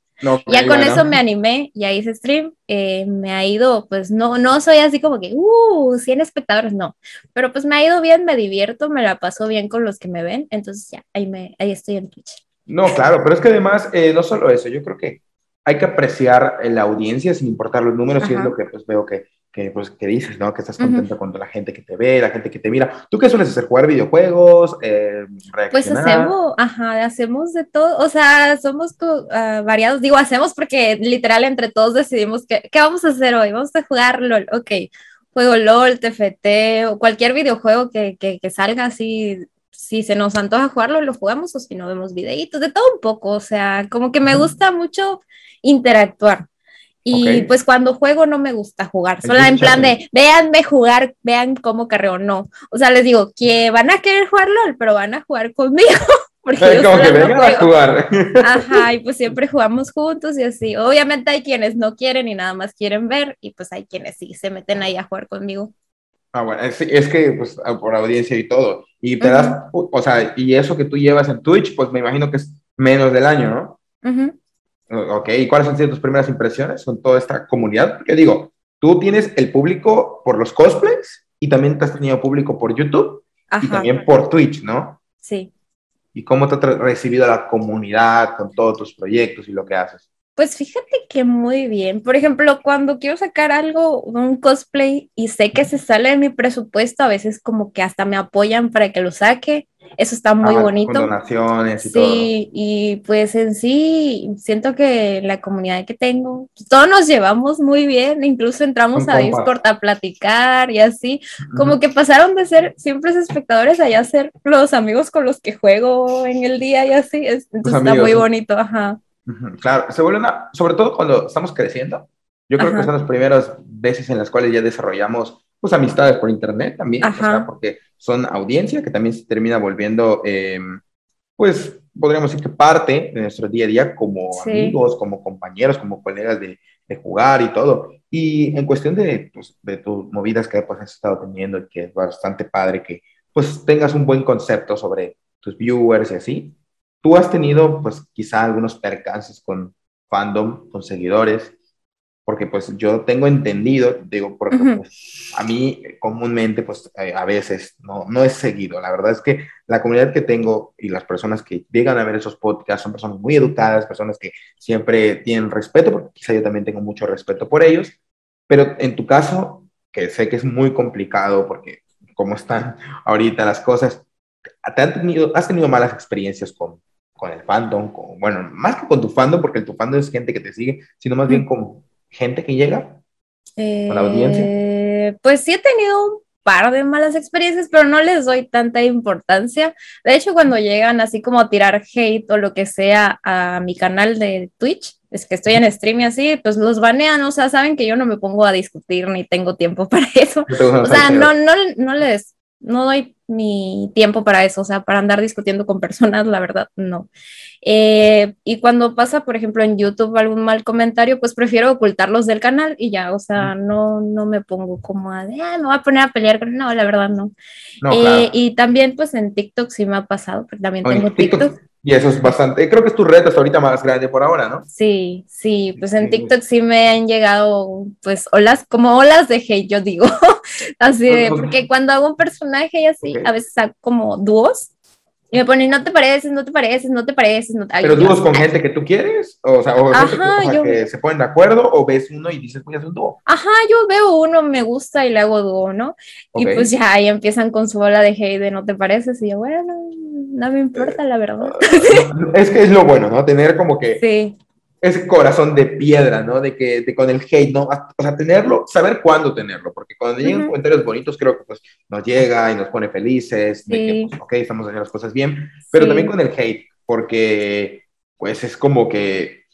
ya con eso me animé, ya hice stream, eh, me ha ido, pues no, no soy así como que, uh, 100 espectadores, no, pero pues me ha ido bien, me divierto, me la paso bien con los que me ven, entonces ya, ahí, me, ahí estoy en Twitch. No, claro, pero es que además, eh, no solo eso, yo creo que hay que apreciar la audiencia sin importar los números, y es lo que pues veo que que, pues, que dices, ¿no? Que estás contenta con la gente que te ve, la gente que te mira. ¿Tú qué sueles hacer? ¿Jugar videojuegos? Eh, pues hacemos, ajá, hacemos de todo, o sea, somos uh, variados, digo, hacemos porque literal entre todos decidimos que, qué vamos a hacer hoy, vamos a jugar LOL, ok, juego LOL, TFT o cualquier videojuego que, que, que salga así si se nos antoja jugarlo, lo jugamos o si no vemos videitos, de todo un poco, o sea, como que me gusta mucho interactuar. Y pues cuando juego no me gusta jugar, solo en plan de véanme jugar, vean cómo carreo, no. O sea, les digo que van a querer jugar LOL, pero van a jugar conmigo. [LAUGHS] Porque como que vengan a jugar. Ajá, y pues siempre jugamos juntos y así. Obviamente hay quienes no quieren y nada más quieren ver, y pues hay quienes sí se meten ahí a jugar conmigo. Ah, bueno, es, es que pues por audiencia y todo. Y te das, o sea, y eso que tú llevas en Twitch, pues me imagino que es menos del año, ¿no? Ajá. Ok, ¿y cuáles han sido tus primeras impresiones con toda esta comunidad? Porque digo, tú tienes el público por los cosplays y también te has tenido público por YouTube y también por Twitch, ¿no? Sí. ¿Y cómo te ha recibido la comunidad con todos tus proyectos y lo que haces? Pues fíjate que muy bien. Por ejemplo, cuando quiero sacar algo, un cosplay, y sé que se sale de mi presupuesto, a veces como que hasta me apoyan para que lo saque. Eso está muy bonito. Con donaciones y todo. Sí, y pues en sí, siento que la comunidad que tengo, todos nos llevamos muy bien, incluso entramos a Discord a platicar y así, como que pasaron de ser siempre espectadores a ya ser los amigos con los que juego en el día y así, entonces está muy bonito, ajá. Claro, se vuelve una, sobre todo cuando estamos creciendo, yo creo que son las primeras veces en las cuales ya desarrollamos pues amistades por internet también, porque son audiencia que también se termina volviendo, eh, pues podríamos decir que parte de nuestro día a día como amigos, como compañeros, como colegas de, de, jugar y todo. Y en cuestión de, pues, de tus movidas que pues, has estado teniendo y que es bastante padre que pues tengas un buen concepto sobre tus viewers y así, Tú has tenido, pues, quizá algunos percances con fandom, con seguidores, porque pues yo tengo entendido, digo, porque pues, a mí comúnmente, pues eh, a veces no, no es seguido. La verdad es que la comunidad que tengo y las personas que llegan a ver esos podcasts son personas muy educadas, personas que siempre tienen respeto, porque quizá yo también tengo mucho respeto por ellos, pero en tu caso, que sé que es muy complicado porque como están [LAUGHS] ahorita las cosas, ¿te han tenido, ¿has tenido malas experiencias con, con el fandom, con, bueno, más que con tu fandom, porque el tu fandom es gente que te sigue, sino más bien con gente que llega con la audiencia. Eh, pues sí he tenido un par de malas experiencias, pero no les doy tanta importancia. De hecho, cuando llegan así como a tirar hate o lo que sea a mi canal de Twitch, es que estoy en stream y así, pues los banean, o sea, saben que yo no me pongo a discutir ni tengo tiempo [LAUGHS] para eso. O sea, no, no, no les, no doy mi tiempo para eso, o sea, para andar discutiendo con personas, la verdad, no. Eh, y cuando pasa, por ejemplo, en YouTube algún mal comentario, pues prefiero ocultarlos del canal y ya, o sea, no, no me pongo como a, me voy a poner a pelear, no, la verdad no. Eh, y también, pues en TikTok sí me ha pasado, porque también tengo TikTok y eso es bastante, creo que es tu reto hasta ahorita más grande por ahora, ¿no? Sí, sí, pues en TikTok sí me han llegado, pues, olas, como olas de hate, yo digo. [LAUGHS] así de, porque cuando hago un personaje y así, a veces hago como dúos. Y me ponen, no te pareces, no te pareces, no te pareces. No te... ¿Pero dúos con gente que tú quieres? O sea, o, que, se ponen de acuerdo, o ves uno y dices, voy a hacer un dúo. Ajá, yo veo uno, me gusta y le hago dúo, ¿no? Y pues ya ahí empiezan con su ola de hate de no te pareces, y yo, bueno, no me importa, la verdad. [LAUGHS] Es que es lo bueno, ¿no? Tener como que ese corazón de piedra, ¿no? De que con el hate, ¿no? O sea, tenerlo, saber cuándo tenerlo, porque cuando llegan comentarios bonitos, creo que pues nos llega y nos pone felices, de que, pues, ok, estamos haciendo las cosas bien, pero también con el hate, porque pues es como que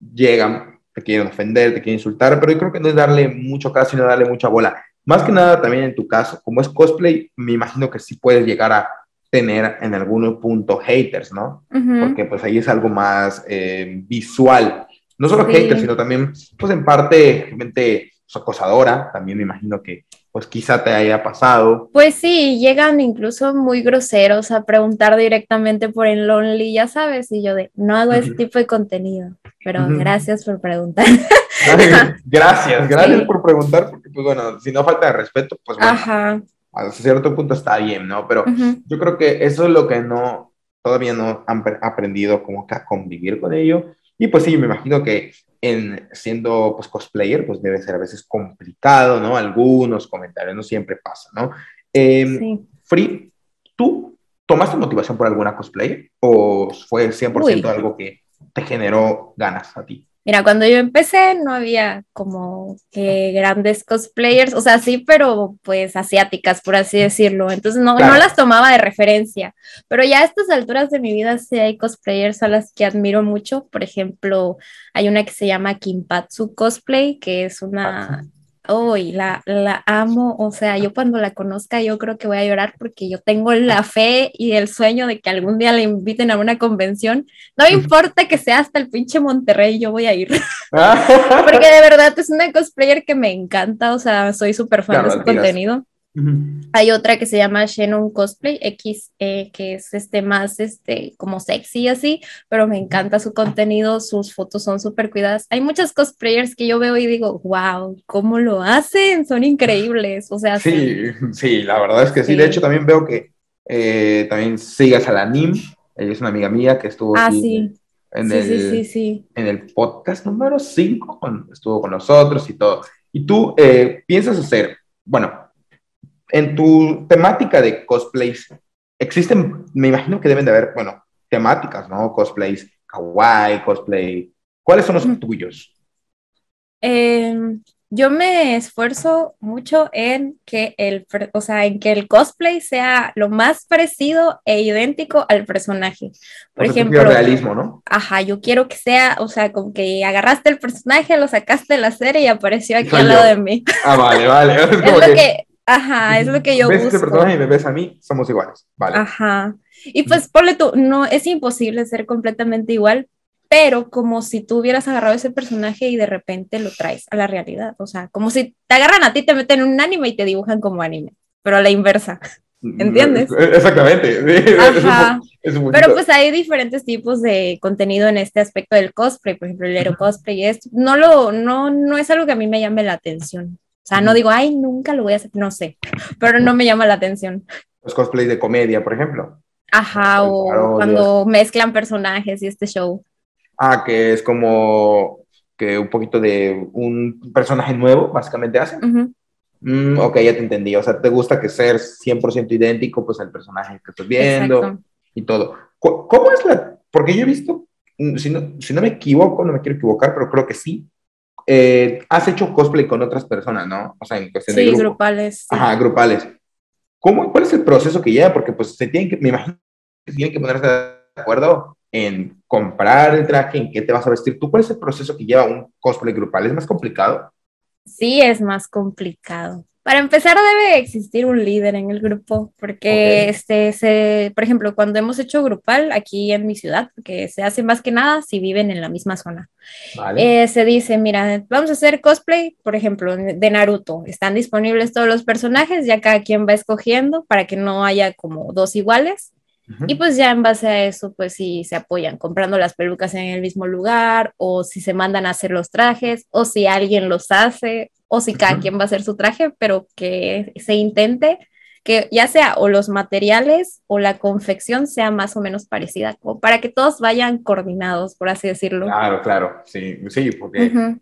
llegan, te quieren ofender, te quieren insultar, pero yo creo que no es darle mucho caso, sino darle mucha bola. Más que nada también en tu caso, como es cosplay, me imagino que sí puedes llegar a tener en algún punto haters, ¿no? Porque pues ahí es algo más eh, visual. No solo haters, sino también, pues en parte, gente pues, acosadora, también me imagino que pues quizá te haya pasado. Pues sí, llegan incluso muy groseros a preguntar directamente por el Lonely, ya sabes, y yo de, no hago ese tipo de contenido, pero gracias por preguntar. [LAUGHS] gracias, gracias por preguntar, porque pues bueno, si no falta de respeto, pues bueno. Ajá a cierto punto está bien, ¿no? Pero yo creo que eso es lo que no, todavía no han aprendido como que a convivir con ello. Y pues sí, me imagino que en siendo pues cosplayer, pues debe ser a veces complicado, ¿no? Algunos comentarios, no siempre pasa, ¿no? Eh, Free, ¿tú tomaste motivación por alguna cosplayer o fue 100% algo que te generó ganas a ti? Mira, cuando yo empecé no había como que grandes cosplayers, o sea, sí, pero pues asiáticas, por así decirlo. Entonces no, no las tomaba de referencia. Pero ya a estas alturas de mi vida sí hay cosplayers a las que admiro mucho. Por ejemplo, hay una que se llama Kimpatsu Cosplay, que es una, Uy, la, la amo, o sea, yo cuando la conozca yo creo que voy a llorar porque yo tengo la [LAUGHS] fe y el sueño de que algún día le inviten a una convención. No me importa que sea hasta el pinche Monterrey, yo voy a ir. [LAUGHS] [LAUGHS] porque de verdad es una cosplayer que me encanta, o sea, soy súper fan de su contenido. Hay otra que se llama Shannon Cosplay X, eh, que es este más este como sexy así, pero me encanta su contenido, sus fotos son súper cuidadas. Hay muchas cosplayers que yo veo y digo, wow, ¿cómo lo hacen? Son increíbles. O sea, sí, sí, la verdad es que sí. De hecho, también veo que eh, también sigas a la NIM, ella es una amiga mía que estuvo ah, En, el, en el podcast número 5, estuvo con nosotros y todo. Y tú eh, piensas hacer, bueno, en tu temática de cosplays, existen, me imagino que deben de haber, bueno, temáticas, ¿no? Cosplays kawaii, cosplay. ¿Cuáles son los tuyos? Em, yo me esfuerzo mucho en que el, o sea, en que el cosplay sea lo más parecido e idéntico al personaje. Por ejemplo, realismo, ¿no? Ajá, yo quiero que sea, o sea, como que agarraste el personaje, lo sacaste de la serie y apareció aquí al lado de mí. Ah, vale, vale. [LAUGHS] Es, lo que, Ajá, es lo que yo ves busco. Ves personaje y me ves a mí, somos iguales, vale. Ajá. Y pues ponle tú, no, es imposible ser completamente igual, pero como si tú hubieras agarrado ese personaje y de repente lo traes a la realidad. O sea, como si te agarran a ti, te meten en un anime y te dibujan como anime, pero a la inversa. Mm, ¿Entiendes? Exactamente. Ajá. pero pues hay diferentes tipos de contenido en este aspecto del cosplay, por ejemplo, el hero cosplay. Es, no, lo, no, no es algo que a mí me llame la atención. O sea, no digo, ay, nunca lo voy a hacer, no sé, pero no me llama la atención. Los cosplays de comedia, por ejemplo. Ajá, o cuando mezclan personajes y este show. Ah, que es como que un poquito de un personaje nuevo, básicamente hacen. Mm, ok, ya te entendí. O sea, te gusta que ser 100% idéntico pues al personaje que estás viendo y todo. ¿Cómo es la...? Porque yo he visto, mm, si no, si no me equivoco, no me quiero equivocar, pero creo que sí, eh, has hecho cosplay con otras personas, ¿no? O sea, en cuestión sí, de grupales. Ajá, grupales. ¿Cómo, ¿Cuál es el proceso que lleva? Porque pues se tienen que, me imagino que tienen que ponerse de acuerdo en comprar el traje, en qué te vas a vestir. ¿Tú cuál es el proceso que lleva un cosplay grupal? ¿Es más complicado? Sí, es más complicado. Para empezar, debe existir un líder en el grupo, porque este, se, por ejemplo, cuando hemos hecho grupal aquí en mi ciudad, que se hace más que nada si viven en la misma zona, eh, se dice, mira, vamos a hacer cosplay, por ejemplo, de Naruto. Están disponibles todos los personajes, ya cada quien va escogiendo para que no haya como dos iguales. Y pues ya en base a eso, pues si se apoyan comprando las pelucas en el mismo lugar, o si se mandan a hacer los trajes, o si alguien los hace, o si cada quien va a hacer su traje, pero que se intente que ya sea o los materiales o la confección sea más o menos parecida, como para que todos vayan coordinados, por así decirlo. Claro, claro, sí, sí, porque...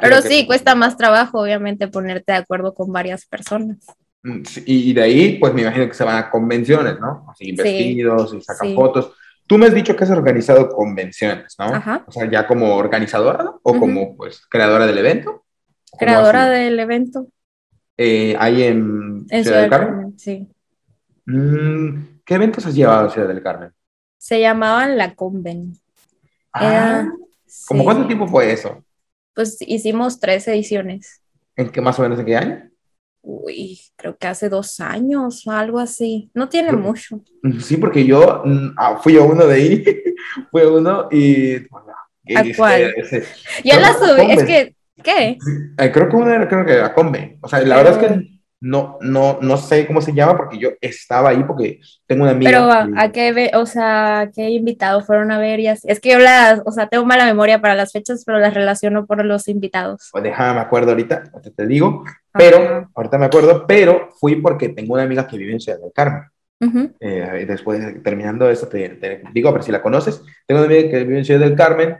Pero sí, cuesta más trabajo, obviamente, ponerte de acuerdo con varias personas. Mm, y de ahí, pues me imagino que se van a convenciones, ¿no? Así vestidos y sacan fotos. Tú me has dicho que has organizado convenciones, ¿no? Ajá. O sea, ya como organizadora o como pues creadora del evento. Creadora del evento. Eh, ahí en, Ciudad, del Carmen. Sí. Mm, ¿Qué eventos has llevado a Ciudad del Carmen? Se llamaban la Conven. Ah, ¿Cómo cuánto tiempo fue eso? Pues hicimos tres ediciones. ¿En qué más o menos en qué año? Uy, creo que hace dos años o algo así. No tiene mucho. Sí, porque yo mm, ah, fui a uno de ahí, [LAUGHS] fui a uno y... ¿A cuál? Yo la subí, es que ¿Qué? Eh, creo que una era, creo que la Combe. O sea, la verdad es que no, no, no sé cómo se llama porque yo estaba ahí porque tengo una amiga. Pero a, qué, o sea, qué invitados fueron a ver y así. Es que yo las, o sea, tengo mala memoria para las fechas, pero las relaciono por los invitados. Pues déjame, me acuerdo ahorita, te digo, pero, ahorita me acuerdo, pero fui porque tengo una amiga que vive en Ciudad del Carmen. Eh, después, terminando esto, te, te, digo, a ver si la conoces. Tengo una amiga que vive en Ciudad del Carmen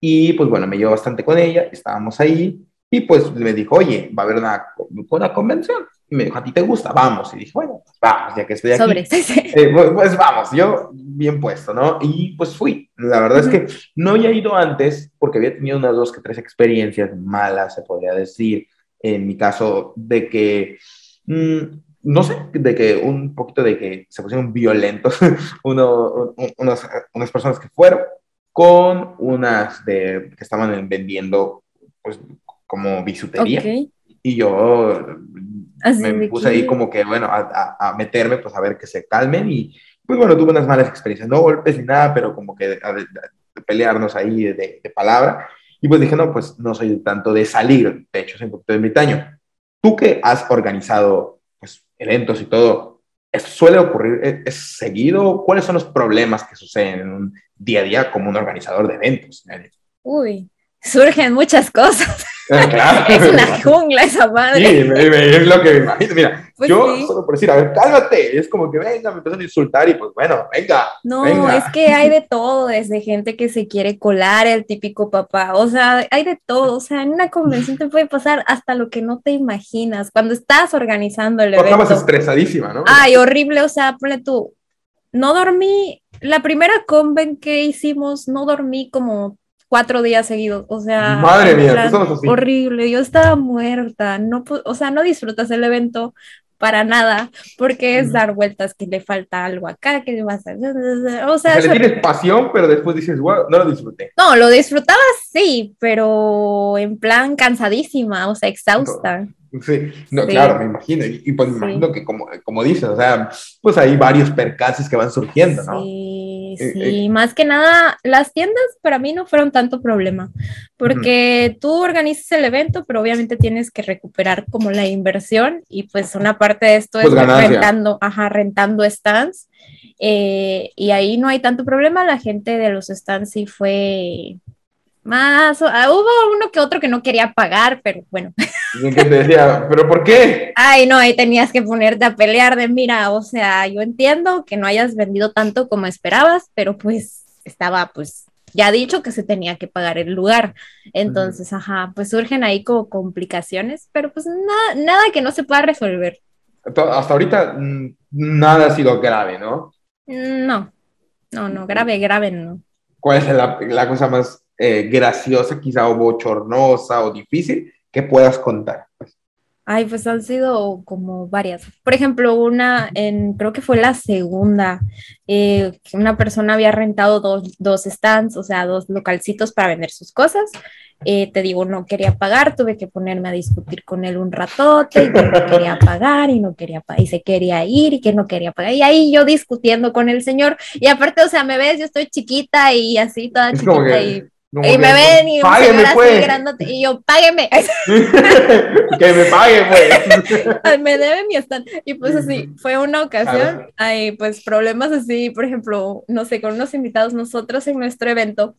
y pues bueno, me llevo bastante con ella, estábamos ahí Y pues me dijo, oye, va a haber una, una convención. Y me dijo, ¿a ti te gusta? Vamos. Y dije, bueno, pues vamos, ya que estoy aquí. Sobre. [LAUGHS] Eh, pues, pues, vamos, yo bien puesto, ¿no? Y pues fui. La verdad es que no había ido antes porque había tenido unas dos que tres experiencias malas, se podría decir. En mi caso, de que, mm, no sé, de que un poquito de que se pusieron violentos [LAUGHS] uno, unas, unas personas que fueron con unas de, que estaban vendiendo pues como bisutería. Y yo me puse ahí como que, bueno, a, a, meterme, pues a ver que se calmen y pues bueno, tuve unas malas experiencias, no golpes ni nada, pero como que de, pelearnos ahí de, de, palabra. Y pues dije, no, pues no soy tanto de salir, de hecho, soy un poquito ermitaño. Tú que has organizado pues eventos y todo, ¿suele ocurrir, es, seguido? ¿Cuáles son los problemas que suceden en un día a día como un organizador de eventos? Uy, surgen muchas cosas. [LAUGHS] Es una jungla esa madre. Sí, es lo que me imagino. Mira, pues yo solo por decir, a ver, cálmate. Es como que venga, me empiezan a insultar y pues bueno, venga. No, es que hay de todo, desde gente que se quiere colar, el típico papá. O sea, hay de todo. O sea, en una convención te puede pasar hasta lo que no te imaginas. Cuando estás organizando el evento. Estabas estresadísima, ¿no? Ay, horrible. O sea, ponle tú. No dormí. La primera conven que hicimos, no dormí como cuatro días seguidos, o sea, madre mía, horrible, yo estaba muerta, no, o sea, no disfrutas el evento para nada, porque es dar vueltas que le falta algo acá, que le vas a o sea, o sea le tienes pasión, pero después dices, wow, no lo disfruté. No, lo disfrutaba sí, pero en plan cansadísima, o sea, exhausta. Sí, no, claro, me imagino. Y, pues me imagino que, como, como dices, o sea, pues hay varios percances que van surgiendo, ¿no? Sí, eh, sí, eh, más que nada, las tiendas para mí no fueron tanto problema, porque tú organizas el evento, pero obviamente tienes que recuperar como la inversión y pues una parte de esto pues es rentando, ajá, rentando stands. Eh, y ahí no hay tanto problema, la gente de los stands sí fue más, ah, hubo uno que otro que no quería pagar, pero bueno. Y que te decía, ¿pero por qué? Ay, no, ahí tenías que ponerte a pelear de, mira, o sea, yo entiendo que no hayas vendido tanto como esperabas, pero pues estaba, pues, ya dicho que se tenía que pagar el lugar. Entonces, ajá, pues surgen ahí como complicaciones, pero pues nada, nada que no se pueda resolver. Hasta ahorita mm, nada ha sido grave, ¿no? No, no, no, grave, grave no. ¿Cuál es la, la cosa más eh, graciosa, quizá o bochornosa o difícil que puedas contar? Pues. Ay, pues han sido como varias. Por ejemplo, una, en, creo que fue la segunda, eh, que una persona había rentado dos, dos stands, o sea, dos localcitos para vender sus cosas. Eh, te digo, no quería pagar, tuve que ponerme a discutir con él un ratote y que no quería [LAUGHS] pagar y no quería pagar y se quería ir y que no quería pagar. Y ahí yo discutiendo con el señor. Y aparte, o sea, me ves, yo estoy chiquita y así, toda chiquita y y me ven y págueme, pues. y yo, págueme. [LAUGHS] que me pague, pues. [LAUGHS] me debe mi stand. Y pues así, fue una ocasión, hay pues problemas así, por ejemplo, no sé, con unos invitados, nosotros en nuestro evento,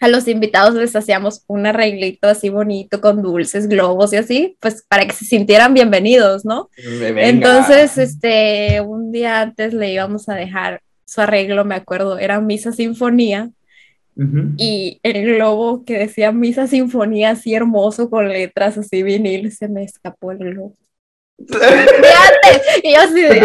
a los invitados les hacíamos un arreglito así bonito con dulces, globos y así, pues para que se sintieran bienvenidos, ¿no? Entonces, este, un día antes le íbamos a dejar su arreglo, me acuerdo, era Misa Sinfonía, y el globo que decía Misa Sinfonía así hermoso con letras así vinil, se me escapó el globo. y yo así de...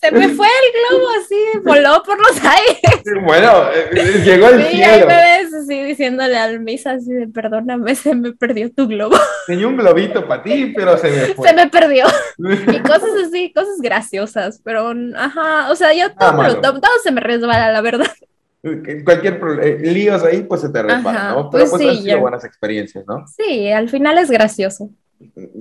¿Se, me fue el globo así, voló por los [LAUGHS] aires. Bueno, eh, llegó el cielo. Y me ves así diciéndole al Misa así de perdóname, se me perdió tu globo. [LAUGHS] Tenía un globito para ti, pero se me fue. Se me perdió. [LAUGHS] y cosas así, cosas graciosas, pero ajá, o sea, yo todo, todo, todo se me resbala, la verdad cualquier eh, líos ahí, pues se te repara, ¿no? Pero pues, pues sí, sido buenas experiencias, ¿no? Sí, al final es gracioso.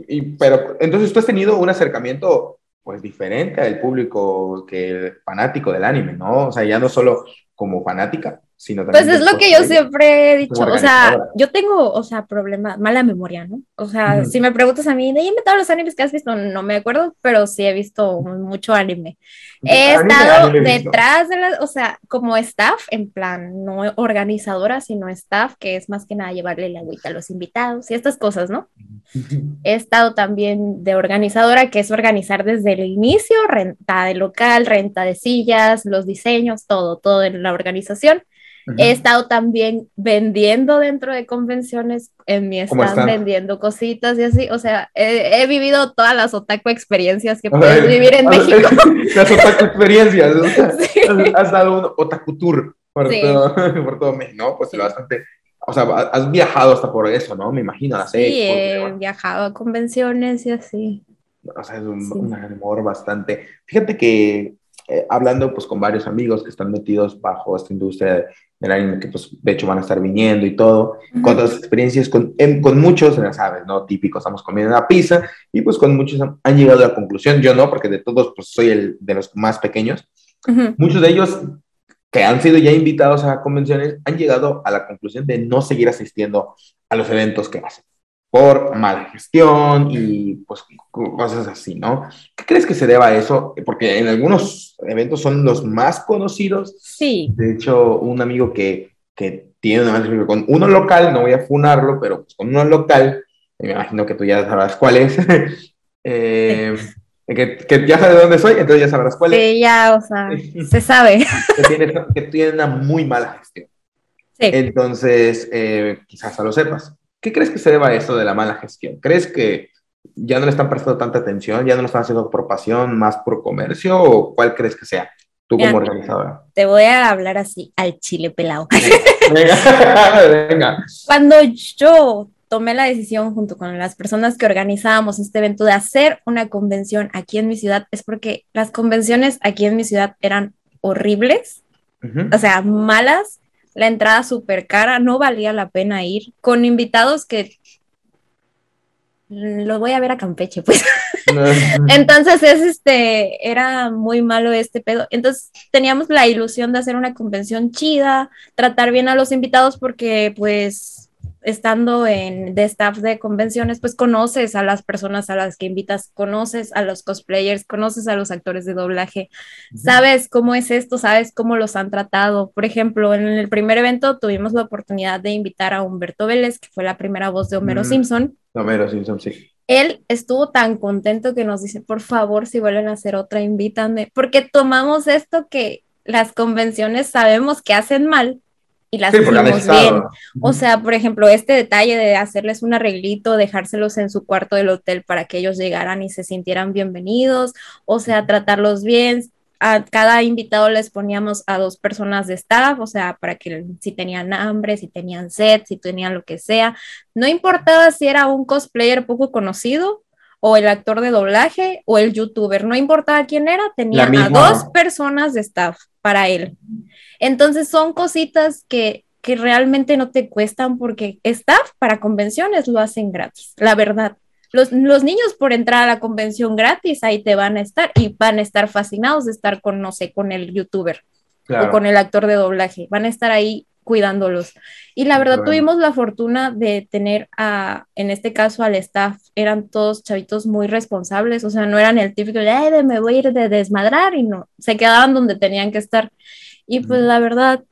Y, pero, entonces tú has tenido un acercamiento, pues, diferente al público que el fanático del anime, ¿no? O sea, ya no solo como fanática, pues es lo que yo siempre he dicho, o sea, yo tengo, o sea, problema, mala memoria, ¿no? O sea, si me preguntas a mí, dime todos los animes que has visto, no me acuerdo, pero sí he visto mucho anime. He estado detrás de las, o sea, como staff, en plan, no organizadora, sino staff, que es más que nada llevarle la agüita a los invitados y estas cosas, ¿no? He estado también de organizadora, que es organizar desde el inicio, renta de local, renta de sillas, los diseños, todo, todo en la organización. He estado también vendiendo dentro de convenciones, en mi stand vendiendo cositas y así. O sea, he, vivido todas las otaku experiencias que puedes vivir en México. [LAUGHS] las otaku experiencias. [LAUGHS] Has dado un otaku tour por, todo, [LAUGHS] por todo México, ¿no? Pues bastante. O sea, has viajado hasta por eso, ¿no? Me imagino, Sí, he viajado a convenciones y así. O sea, es un, un amor bastante. Fíjate que eh, hablando pues con varios amigos que están metidos bajo esta industria del anime, que pues de hecho van a estar viniendo y todo, con las experiencias, con, con muchos, ya sabes, ¿no? Típico, estamos comiendo una pizza y pues con muchos han, llegado a la conclusión, yo no, porque de todos pues soy el de los más pequeños, muchos de ellos que han sido ya invitados a convenciones han llegado a la conclusión de no seguir asistiendo a los eventos que hacen por mala gestión y pues cosas así, ¿no? ¿Qué crees que se deba a eso? Porque en algunos eventos son los más conocidos. Sí. De hecho, un amigo que, que tiene una con uno local, no voy a funarlo, pero pues con uno local, me imagino que tú ya sabrás cuál es, [LAUGHS] eh, que, que, ya sabes de dónde soy, entonces ya sabrás cuál es. Sí, ya, o sea, [LAUGHS] se sabe. que, tiene, que tiene una muy mala gestión. Sí. Entonces, eh, quizás a lo sepas. ¿Qué crees que se deba a esto de la mala gestión? ¿Crees que ya no le están prestando tanta atención, ya no lo están haciendo por pasión, más por comercio o cuál crees que sea? Tú como organizadora. Te voy a hablar así al chile pelado. Venga, [LAUGHS] venga. [LAUGHS] Cuando yo tomé la decisión junto con las personas que organizábamos este evento de hacer una convención aquí en mi ciudad, es porque las convenciones aquí en mi ciudad eran horribles, o sea, malas, la entrada súper cara, no valía la pena ir, con invitados que lo voy a ver a Campeche, pues. [LAUGHS] Entonces es este, era muy malo este pedo. Entonces teníamos la ilusión de hacer una convención chida, tratar bien a los invitados porque pues estando en de staff de convenciones, pues conoces a las personas a las que invitas, conoces a los cosplayers, conoces a los actores de doblaje, sabes cómo es esto, sabes cómo los han tratado. Por ejemplo, en el primer evento tuvimos la oportunidad de invitar a Humberto Vélez, que fue la primera voz de Homero Simpson. Homero Simpson, sí. Él estuvo tan contento que nos dice, por favor, si vuelven a hacer otra, invítame, porque tomamos esto que las convenciones sabemos que hacen mal, y las hicimos bien. O sea, por ejemplo, este detalle de hacerles un arreglito, dejárselos en su cuarto del hotel para que ellos llegaran y se sintieran bienvenidos, o sea, tratarlos bien. A cada invitado les poníamos a dos personas de staff, o sea, para que si tenían hambre, si tenían sed, si tenían lo que sea. No importaba si era un cosplayer poco conocido o el actor de doblaje o el youtuber, no importaba quién era, tenía a dos personas de staff para él. Entonces son cositas que, que realmente no te cuestan porque staff para convenciones lo hacen gratis, la verdad. Los, los, niños por entrar a la convención gratis, ahí te van a estar y van a estar fascinados de estar con, no sé, con el youtuber o con el actor de doblaje. Van a estar ahí cuidándolos. Y la verdad tuvimos la fortuna de tener a, en este caso al staff, eran todos chavitos muy responsables, o sea, no eran el típico de, me voy a ir de desmadrar y no, se quedaban donde tenían que estar. Y pues la verdad,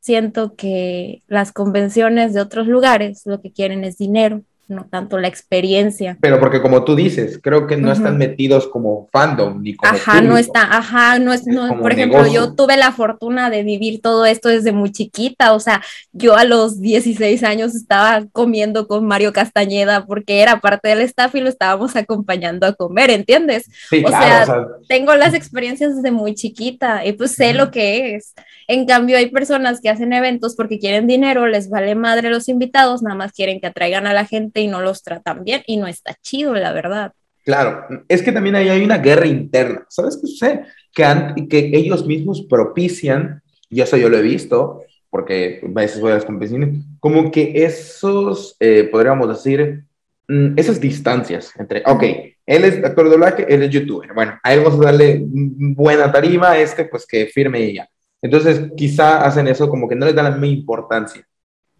siento que las convenciones de otros lugares lo que quieren es dinero no tanto la experiencia. Pero porque como tú dices, creo que no están metidos como fandom ni como Ajá, no está, ajá, no es, no, por ejemplo, yo tuve la fortuna de vivir todo esto desde muy chiquita, o sea, yo a los 16 años estaba comiendo con Mario Castañeda porque era parte del staff y lo estábamos acompañando a comer, ¿entiendes? o, sea, tengo las experiencias desde muy chiquita y pues sé lo que es. En cambio, hay personas que hacen eventos porque quieren dinero, les vale madre los invitados, nada más quieren que atraigan a la gente y no los tratan bien y no está chido, la verdad. Claro, es que también ahí hay una guerra interna. ¿Sabes qué sucede? Que, que ellos mismos propician, y eso yo lo he visto, porque a veces voy a las competiciones, como que esos, eh, podríamos decir, mm, esas distancias entre, ok, él es actor de doblaje, él es youtuber, bueno, a él vamos a darle buena tarima, este pues que firme ella. Entonces, quizá hacen eso como que no les da la misma importancia.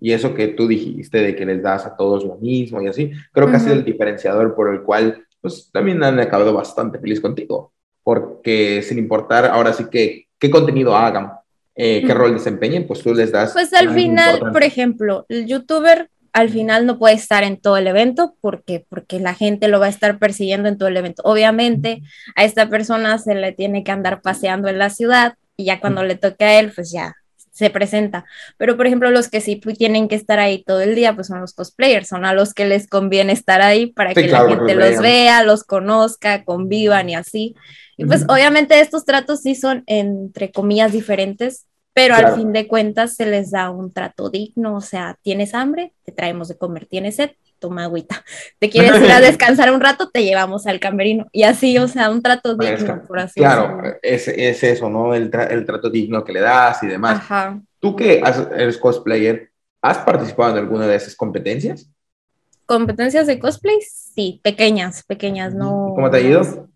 Y eso que tú dijiste de que les das a todos lo mismo y así, creo que ha sido el diferenciador por el cual, pues también han acabado bastante feliz contigo. Porque sin importar ahora sí que qué contenido hagan, eh, qué rol desempeñen, pues tú les das. Pues al final, por ejemplo, el youtuber al final no puede estar en todo el evento porque porque la gente lo va a estar persiguiendo en todo el evento. Obviamente a esta persona se le tiene que andar paseando en la ciudad y ya cuando le toque a él, pues ya se presenta. Pero, por ejemplo, los que sí tienen que estar ahí todo el día, pues son los cosplayers, son a los que les conviene estar ahí para que la gente los vea, los conozca, convivan y así. Y pues obviamente estos tratos sí son entre comillas diferentes, pero al fin de cuentas se les da un trato digno, o sea, tienes hambre, te traemos de comer, tienes sed, toma agüita, [LAUGHS] te quieres ir a [LAUGHS] descansar un rato, te llevamos al camerino, y así, o sea, un trato digno, por así decirlo. Claro, es, es, eso, ¿no? El, el, trato digno que le das y demás. Ajá. Tú que eres cosplayer, ¿has participado en alguna de esas competencias? Competencias de cosplay, sí, pequeñas, pequeñas, no. ¿Cómo te ha ido?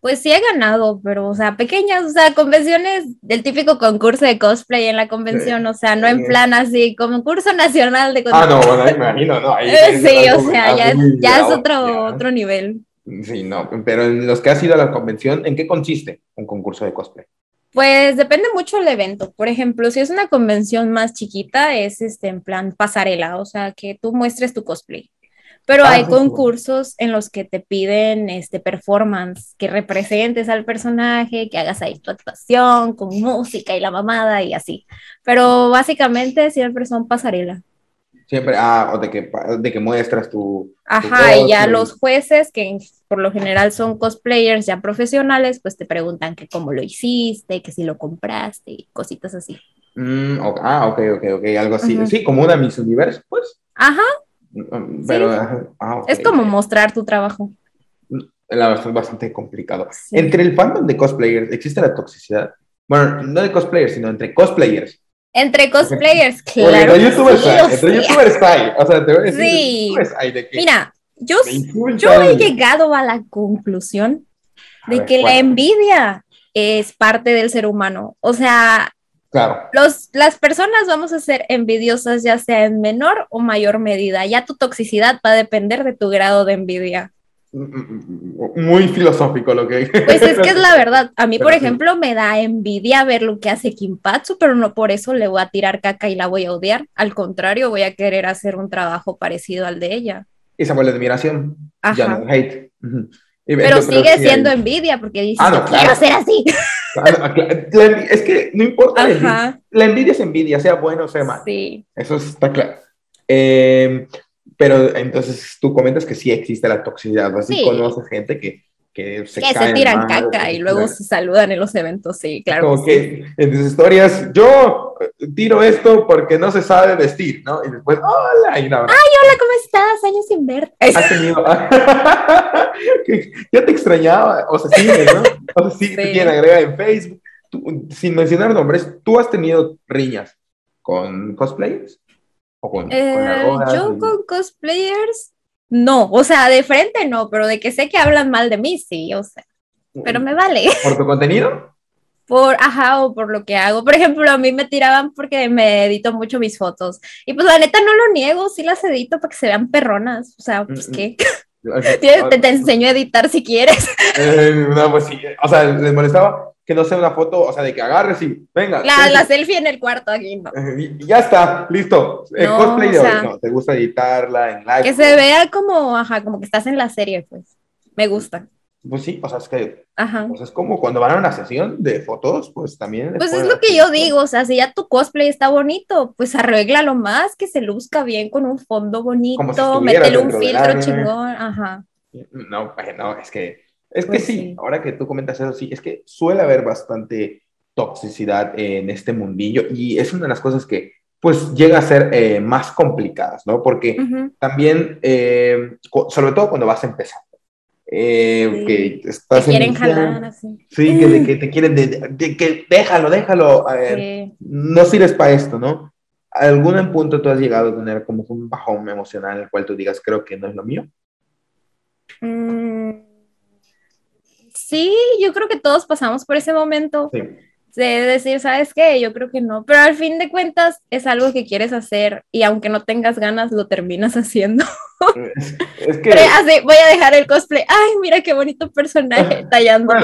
Pues sí he ganado, pero, o sea, pequeñas, o sea, convenciones del típico concurso de cosplay en la convención, o sea, no en plan así, concurso nacional de cosplay. Ah, no, bueno, [LAUGHS] imagino, ¿no? sí, o sea, ya, ya es otro, otro nivel. Sí, no, pero en los que has ido a la convención, ¿en qué consiste un concurso de cosplay? Pues depende mucho del evento. Por ejemplo, si es una convención más chiquita, es este en plan pasarela, o sea, que tú muestres tu cosplay. Pero ah, hay concursos en los que te piden este performance, que representes al personaje, que hagas ahí tu actuación con música y la mamada y así. Pero básicamente siempre son pasarela. Siempre, ah, o de que, de que muestras tu... Ajá, y ya los jueces, que por lo general son cosplayers ya profesionales, pues te preguntan que cómo lo hiciste, que si lo compraste y cositas así. Mm, ah, ok, ok, ok, algo así. Sí, como una Miss Universe, pues. Ajá, pero, ah, Es como mostrar tu trabajo. La verdad es bastante complicado. Entre el fandom de cosplayers, ¿existe la toxicidad? Bueno, no de cosplayers, sino entre cosplayers. Entre cosplayers, [LAUGHS] claro. Entre youtubers, hay, entre youtubers hay. O sea, te voy a decir, sí. hay de que Mira, yo, yo he llegado a la conclusión de que la envidia es parte del ser humano. O sea, Claro. Los, las personas vamos a ser envidiosas ya sea en menor o mayor medida. Ya tu toxicidad va a depender de tu grado de envidia. Muy filosófico lo que... [LAUGHS] Pues es que es la verdad. A mí, por ejemplo, me da envidia ver lo que hace Kimpatsu, pero no por eso le voy a tirar caca y la voy a odiar. Al contrario, voy a querer hacer un trabajo parecido al de ella. Y se vuelve admiración, ya no hate. Pero sigue siendo envidia porque dice, ah, quiero ser así. es que no importa. La envidia, es envidia, sea bueno o sea malo. Sí. Eso está claro. Em, pero entonces tú comentas que sí existe la toxicidad. Así sí. conoces gente que que se, tiran caca y luego se saludan en los eventos, sí, claro. Como que, en tus historias, yo tiro esto porque no se sabe vestir, ¿no? Y después, hola, y Ay, hola, ¿cómo estás? Años sin verte. [LAUGHS] Has tenido, [LAUGHS] ya te extrañaba, o sea, sí, ¿no? O sea, sí, te quieren agregar en Facebook. sin mencionar nombres, ¿tú has tenido riñas con cosplayers? ¿O con, eh, yo con cosplayers no, o sea, de frente no, pero de que sé que hablan mal de mí, sí, o sea, pero me vale. [LAUGHS] ¿Por tu contenido? Por, ajá, o por lo que hago. Por ejemplo, a mí me tiraban porque me edito mucho mis fotos. Y pues la neta no lo niego, sí las edito para que se vean perronas. O sea, pues mm, qué. [LAUGHS] Mm. [LAUGHS] te, te, enseño a editar si quieres. Eh, no, pues sí. O sea, les molestaba que no sea una foto, o sea, de que agarres y venga. La, la selfie en el cuarto aquí, ¿no? [LAUGHS] Y ya está, listo. El cosplay de hoy, no, te gusta editarla en live. Que se vea como, ajá, como que estás en la serie, pues. Me gusta. Pues sí, o sea, es que Ajá. es como cuando van a una sesión de fotos, pues también. Pues es lo que yo digo, o sea, si ya tu cosplay está bonito, pues arréglalo más, que se luzca bien con un fondo bonito, métele un filtro chingón, ajá. No, no, es que es que pues sí, ahora que tú comentas eso, sí, es que suele haber bastante toxicidad en este mundillo y es una de las cosas que pues llega a ser eh, más complicadas, ¿no? Porque también, eh, sobre todo cuando vas a empezar, eh, que estás te quieren jalar así. Sí, que, [LAUGHS] te quieren, de, que déjalo, déjalo, no sirves para esto, ¿no? ¿Algún punto tú has llegado a tener como un bajón emocional en el cual tú digas, creo que no es lo mío? Mm, Sí, yo creo que todos pasamos por ese momento. De decir, ¿sabes qué? Yo creo que no, pero al fin de cuentas es algo que quieres hacer y aunque no tengas ganas, lo terminas [LAUGHS] haciendo. Es, que... Así, voy a dejar el cosplay. Ay, mira qué bonito personaje [LAUGHS] tallando.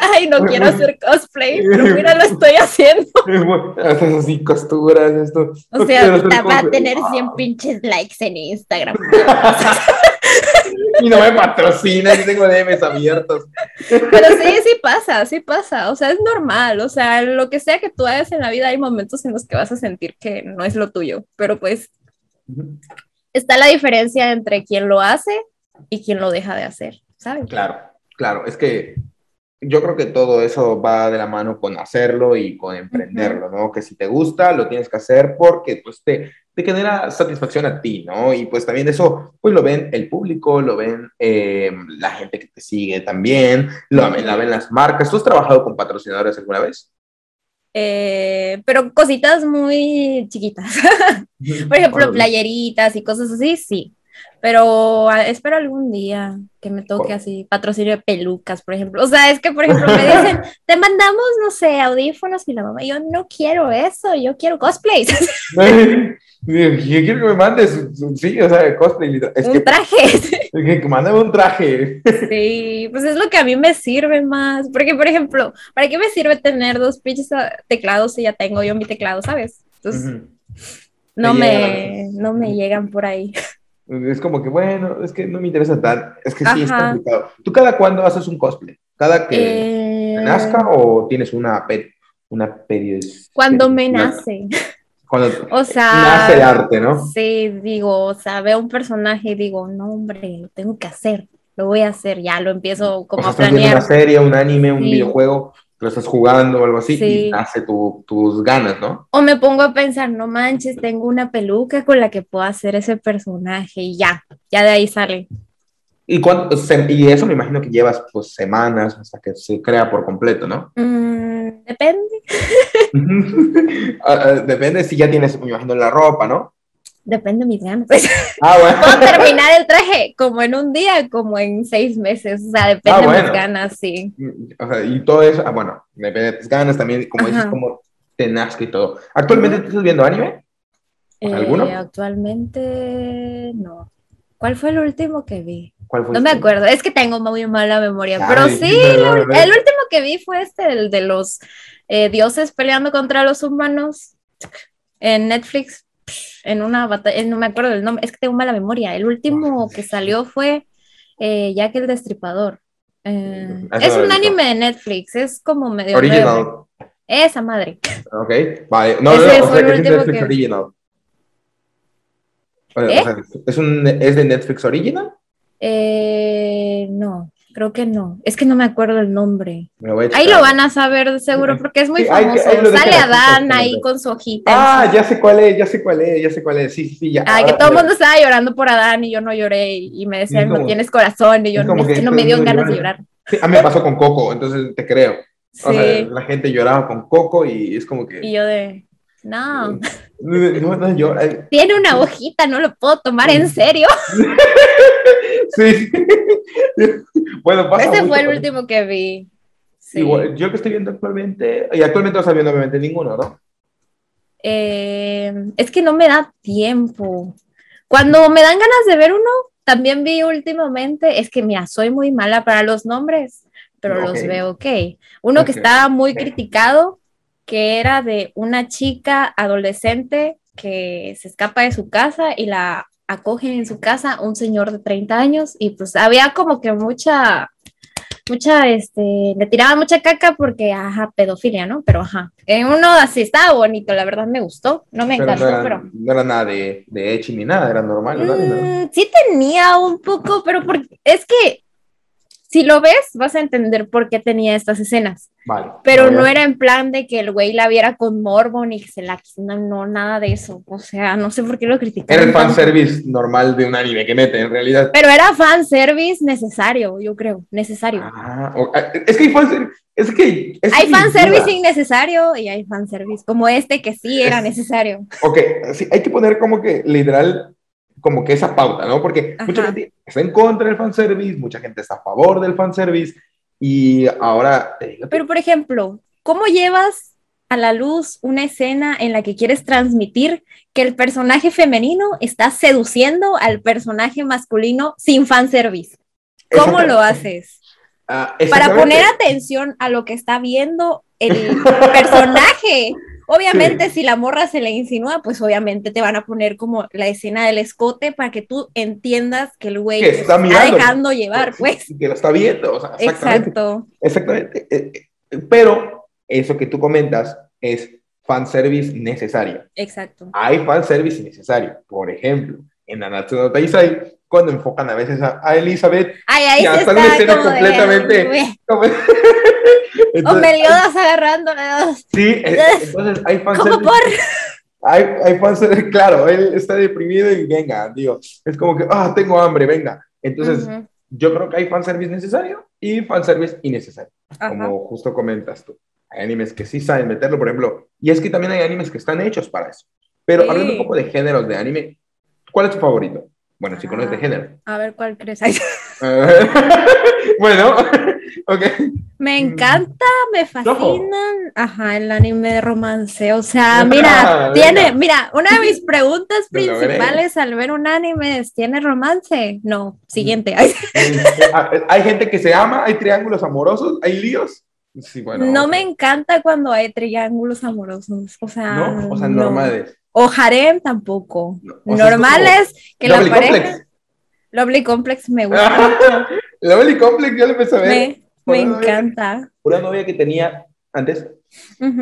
Ay, no quiero hacer cosplay, pero mira, lo estoy haciendo. [LAUGHS] Haces así costuras, esto. O sea, va a tener 100 pinches likes en Instagram. [LAUGHS] y no me patrocina y tengo DMs abiertos. Pero sí, sí pasa, sí pasa. O sea, es normal. O sea, lo que sea que tú hagas en la vida, hay momentos en los que vas a sentir que no es lo tuyo. Pero pues está la diferencia entre quien lo hace y quien lo deja de hacer, ¿sabes? Claro, claro. Es que yo creo que todo eso va de la mano con hacerlo y con emprenderlo, ¿no? Que si te gusta, lo tienes que hacer porque pues te, te genera satisfacción a ti, ¿no? Y pues también eso, pues lo ven el público, lo ven eh, la gente que te sigue también, lo la ven las marcas. ¿Tú has trabajado con patrocinadores alguna vez? Eh, pero cositas muy chiquitas. Por ejemplo, playeritas y cosas así, sí. Pero ah, espero algún día que me toque así patrocinio de pelucas, por ejemplo. O sea, es que, por ejemplo, me dicen, [LAUGHS] te mandamos, no sé, audífonos y la mamá, yo no quiero eso, yo quiero cosplays. Yo quiero que me mandes, sí, o sea, cosplay. un traje. [LAUGHS] Que, que mándame un traje. Sí, pues es lo que a mí me sirve más. Porque, por ejemplo, ¿para qué me sirve tener dos pinches teclados si ya tengo yo mi teclado, sabes? Entonces, no, me, no me llegan por ahí. Es como que, bueno, es que no me interesa tan, es que sí es complicado. ¿Tú cada cuándo haces un cosplay? ¿Cada que eh... nazca o tienes una, una periodicidad? Cuando me nace. Cuando o sea, nace arte, ¿no? Sí, digo, o sea, veo un personaje y digo, no, hombre, lo tengo que hacer, lo voy a hacer, ya lo empiezo como a planear. Una serie, un anime, un videojuego, lo estás jugando o algo así y hace tus ganas, ¿no? O me pongo a pensar, no manches, tengo una peluca con la que puedo hacer ese personaje y ya, ya de ahí sale. ¿Y, cuánto, y eso me imagino que llevas pues semanas hasta que se crea por completo, ¿no? Mm, depende. [LAUGHS] Ah, ah, depende si ya tienes, me imagino, la ropa, ¿no? Depende de mis ganas. [LAUGHS] Ah, bueno. Puedo terminar el traje como en un día, como en seis meses. O sea, depende ah, de mis ganas, sí. O sea, y todo eso, ah, bueno, depende de tus ganas también, como dices, como te nazca y todo. ¿Actualmente estás viendo anime? Eh, ¿Alguno? actualmente no. ¿Cuál fue el último que vi? ¿Cuál fue no me acuerdo, es que tengo muy mala memoria, pero sí, el, último que vi fue este, el de los eh, dioses peleando contra los humanos en Netflix en una batalla, no me acuerdo del nombre, es que tengo mala memoria. El último que salió fue eh, Jack el Destripador. Eh, es un anime de Netflix, es como medio. Original. Esa madre. Ok, vale. No, no, no, o sea, que es Netflix original. ¿Eh? ¿es, un, ¿Es de Netflix original? Eh, no creo que no. Es que no me acuerdo el nombre. ahí lo van a saber seguro porque es muy famoso. Sale Adán ahí con su hojita. Ah, ya sé cuál es, ya sé cuál es, ya sé cuál es. Sí, sí, ya. Ay, que todo el mundo estaba llorando por Adán y yo no lloré y, me decían, no tienes corazón y yo no, que no me dio ganas de llorar. Sí, a mí me pasó con Coco, entonces te creo. O sea, la gente lloraba con Coco y es como que... Y yo de... No. [LAUGHS] No, no, yo, Tiene una hojita, no lo puedo tomar en serio. [LAUGHS] sí. [LAUGHS] bueno, pasa Ese fue el último que vi. yo que estoy viendo actualmente, y actualmente no estás viendo obviamente ninguno, ¿no? Eh, es que no me da tiempo. Cuando me dan ganas de ver uno, también vi últimamente, es que mira, soy muy mala para los nombres, pero los veo ok. Uno que estaba muy criticado, que era de una chica adolescente que se escapa de su casa y la acogen en su casa un señor de 30 años y pues había como que mucha, mucha, este, le tiraban mucha caca porque, ajá, pedofilia, ¿no? Pero, ajá, en uno así estaba bonito, la verdad me gustó, no me encantó, pero... No era nada de, de echi ni nada, era normal, ¿no? Mm, sí tenía un poco, pero porque, es que si lo ves, vas a entender por qué tenía estas escenas. Vale. Pero no era en plan de que el güey la viera con morbo ni que se la no, no, nada de eso. O sea, no sé por qué lo criticaron. Era el fanservice normal de un anime que mete, en realidad. Pero era fanservice necesario, yo creo, necesario. Ah, ah es que hay fanservice. Es que, hay fanservice innecesario y hay fanservice como este que sí era necesario. Ok, sí, hay que poner como que literal como que esa pauta, ¿no? Porque mucha gente está en contra del fanservice, mucha gente está a favor del fanservice y ahora... Pero, por ejemplo, ¿cómo llevas a la luz una escena en la que quieres transmitir que el personaje femenino está seduciendo al personaje masculino sin fanservice? ¿Cómo lo haces? Ah, Para poner atención a lo que está viendo el personaje. Obviamente, si la morra se le insinúa, pues obviamente te van a poner como la escena del escote para que tú entiendas que el güey está, dejando llevar, pues. Que lo está viendo, o sea, exactamente. Exacto. Exactamente. Eh, eh, pero eso que tú comentas es fanservice necesario. Exacto. Hay fanservice innecesario. Por ejemplo, en Nanatsu no Taisai, cuando enfocan a veces a, Elizabeth, Ay, ahí está una escena completamente... [LAUGHS] o Meliodas agarrándola. Sí, eh, entonces hay fanservice. por? Hay, hay fanservice, claro, él está deprimido y venga, digo, es como que, ah, tengo hambre, venga. Entonces, yo creo que hay fanservice necesario y fanservice innecesario, como justo comentas tú. Hay animes que sí saben meterlo, por ejemplo, y es que también hay animes que están hechos para eso. Pero hablando un poco de géneros de anime, ¿cuál es tu favorito? Bueno, si conoces de ah, género. A ver, ¿cuál crees? [LAUGHS] [LAUGHS] bueno, ok. Me encanta, me fascinan, ajá, el anime de romance. O sea, mira, tiene, mira, una de mis [LAUGHS] preguntas principales al ver un anime es, ¿tiene romance? No, siguiente. hay gente que se ama, hay triángulos amorosos, hay líos no me encanta cuando hay triángulos amorosos, o sea, no, o sea, normales. O harem tampoco. normales que la pareja Lovely Complex me [LAUGHS] gusta mucho. Lovely Complex yo le empecé a ver. Me, encanta. Una novia que tenía antes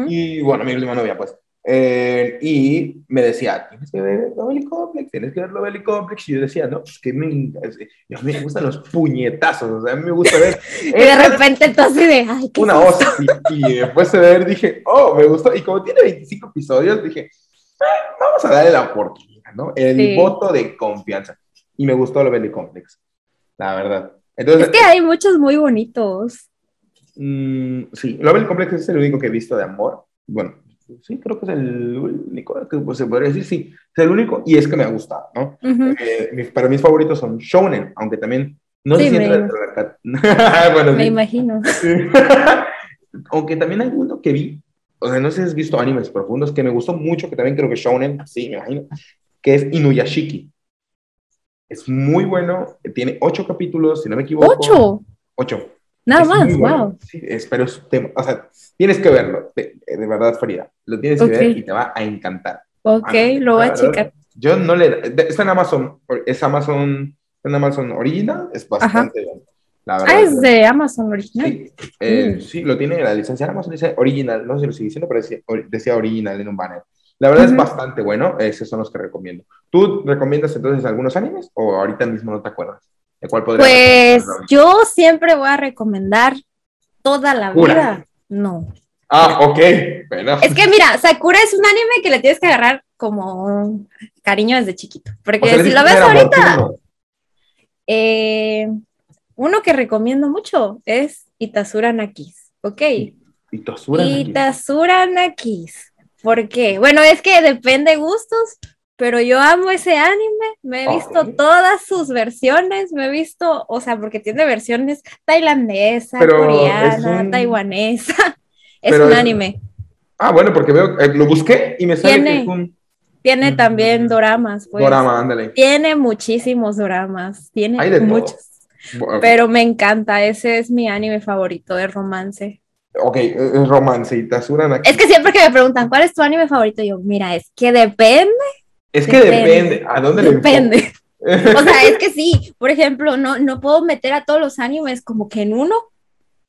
y bueno, mi última novia pues eh, y me decía, tienes que ver Lovely Complex, tienes que ver Lovely Complex. Y yo decía, no, pues que me, a mí me gustan los puñetazos, o sea, a mí me gusta ver. [LAUGHS] y de repente entonces de, ay, ¿qué Una voz. Y, después de ver dije, oh, me gustó. Y como tiene 25 episodios, dije, ah, vamos a darle la oportunidad, ¿no? El voto de confianza. Y me gustó Lovely Complex, la verdad. Entonces, es que hay muchos muy bonitos. Mm, sí, Lovely Complex es el único que he visto de amor. Bueno, sí, creo que es el único, que pues, se podría decir, sí, es el único, y es que me ha gustado, ¿no? Eh, pero mis favoritos son Shonen, aunque también no sí, sé me, [LAUGHS] bueno, me imagino. [LAUGHS] aunque también hay uno que vi, o sea, no sé si has visto animes profundos, que me gustó mucho, que también creo que Shonen, sí, me imagino, que es Inuyashiki. Es muy bueno, tiene ocho capítulos, si no me equivoco. ¿Ocho? Ocho. Nada más, wow. Sí, espero es tema, o sea, tienes que verlo, de, verdad, Frida. Lo tienes que ver y te va a encantar. Ok, lo voy a checar. Yo no le. Está en Amazon. Es Amazon. En Amazon Original. Es bastante bien. La verdad, ah, es de Amazon Original. Sí, eh, mm. sí, lo tiene la licencia de Amazon. Dice Original. No sé si lo sigue diciendo, pero decía, Original en un banner. La verdad es bastante bueno. Esos son los que recomiendo. ¿Tú recomiendas entonces algunos animes o ahorita mismo no te acuerdas? ¿De cuál podría Pues yo siempre voy a recomendar toda la vida. No. Ah, ok. Es que mira, Sakura es un anime que le tienes que agarrar como cariño desde chiquito. Porque si lo ves ahorita. Eh, uno que recomiendo mucho es Itazura Nakis. Ok. Itazura Nakis. Itazura Nakis. ¿Por qué? Bueno, es que depende de gustos, pero yo amo ese anime, me he visto todas sus versiones, me he visto, o sea, porque tiene versiones tailandesa, coreana, taiwanesa, [LAUGHS] es un anime. Ah, bueno, porque veo, eh, lo busqué y me sale tiene, que un... Tiene también doramas, pues. Dorama, ándale. Tiene muchísimos doramas, tiene muchos. Pero me encanta, ese es mi anime favorito de romance. Ok, es romance y te aquí. Es que siempre que me preguntan, ¿cuál es tu anime favorito? Yo, mira, es que depende es que depende. ¿A dónde le Depende. o sea, es que [LAUGHS] sí. Por ejemplo, no, no puedo meter a todos los animes como que en uno,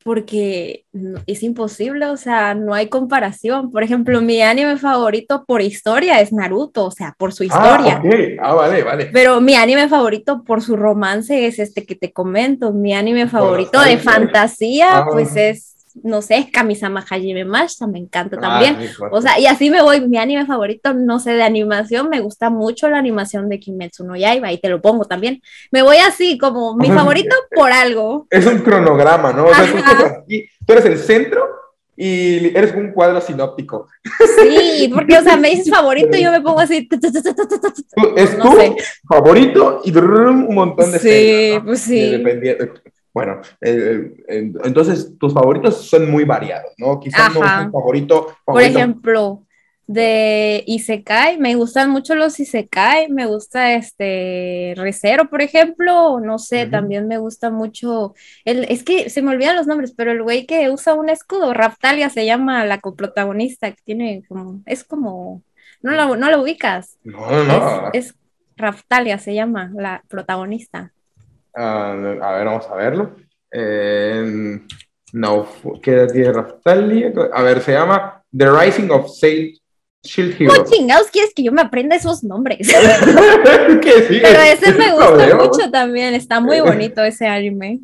porque es imposible, o sea, no hay comparación. Por ejemplo, mi anime favorito por historia es Naruto, o sea, por su ah, historia. Ah, vale, vale. Pero mi anime favorito por su romance es este que te comento. Mi anime favorito de fantasía, ah. pues es no sé, Kamisama Hajime Mashita, me encanta ah, también. o sea, y así me voy, mi anime favorito, no sé, de animación, me gusta mucho la animación de Kimetsu no Yaiba, y te lo pongo también. Me voy así, como mi [LAUGHS] favorito por algo. Es un cronograma, ¿no? O sea, tú, eres el centro y eres un cuadro sinóptico. Sí, porque, o sea, me dices [LAUGHS] favorito y yo me pongo así. Es tu favorito y un montón de Sí, pues sí. Bueno, eh, eh, entonces tus favoritos son muy variados, ¿no? Quizás no un favorito, Por ejemplo, de Isekai, me gustan mucho los Isekai, me gusta este Recero, por ejemplo, no sé, también me gusta mucho, el, es que se me olvidan los nombres, pero el güey que usa un escudo, Raftalia se llama la coprotagonista, que tiene como, es como, no la, no la ubicas. No, no, no. Es, Raftalia se llama la protagonista. Ah, a ver, vamos a verlo. Eh, no, ¿qué tiene Raftalia? A ver, se llama The Rising of Saint Shield Hero. ¿Cómo chingados quieres que yo me aprenda esos nombres? [LAUGHS] Pero ese me gusta mucho también, está muy bonito ese anime.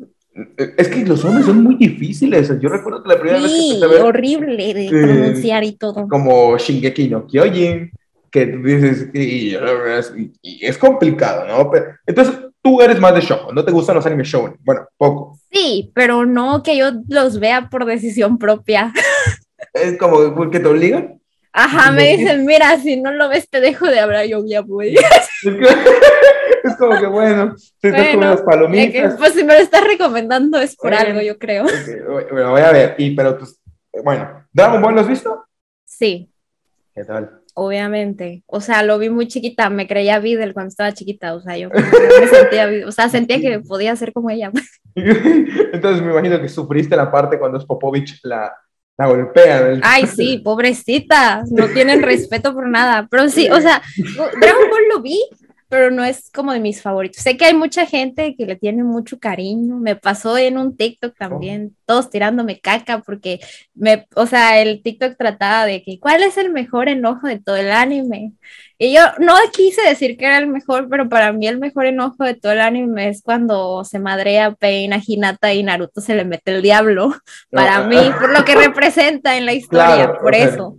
Es que los nombres son muy difíciles. Yo recuerdo que la primera vez que empecé a horrible de pronunciar y todo. Como Shingeki no Kyojin, que dices, y, es complicado, ¿no? entonces, tú eres más de show, ¿no te gustan los animes show? Bueno, poco. Sí, pero no que yo los vea por decisión propia. Es como que te obligan. Ajá, me dicen, mira, si no lo ves, te dejo de hablar, yo ya voy. [LAUGHS] [LAUGHS] Es como que bueno, te estás comiendo las palomitas. pues si me lo estás recomendando es por algo, yo creo. bueno, voy a ver, y pero pues, bueno, ¿Dragon Ball lo has visto? Sí. ¿Qué tal? Obviamente, o sea, lo vi muy chiquita, me creía Videl cuando estaba chiquita, o sea, yo me sentía, o sea, sentía que [LAUGHS] podía ser como ella. Entonces me imagino que sufriste la parte cuando es Popovich la, la golpean. Ay, sí, pobrecita, no tienen respeto por nada. Pero sí, o sea, [LAUGHS] Dragon Ball lo vi, pero no es como de mis favoritos. Sé que hay mucha gente que le tiene mucho cariño. Me pasó en un TikTok también, todos tirándome caca porque me, o sea, el TikTok trataba de que cuál es el mejor enojo de todo el anime. Y yo no quise decir que era el mejor, pero para mí el mejor enojo de todo el anime es cuando se madrea Pain a Hinata y Naruto se le mete el diablo. Para mí, por lo que representa en la historia, por eso.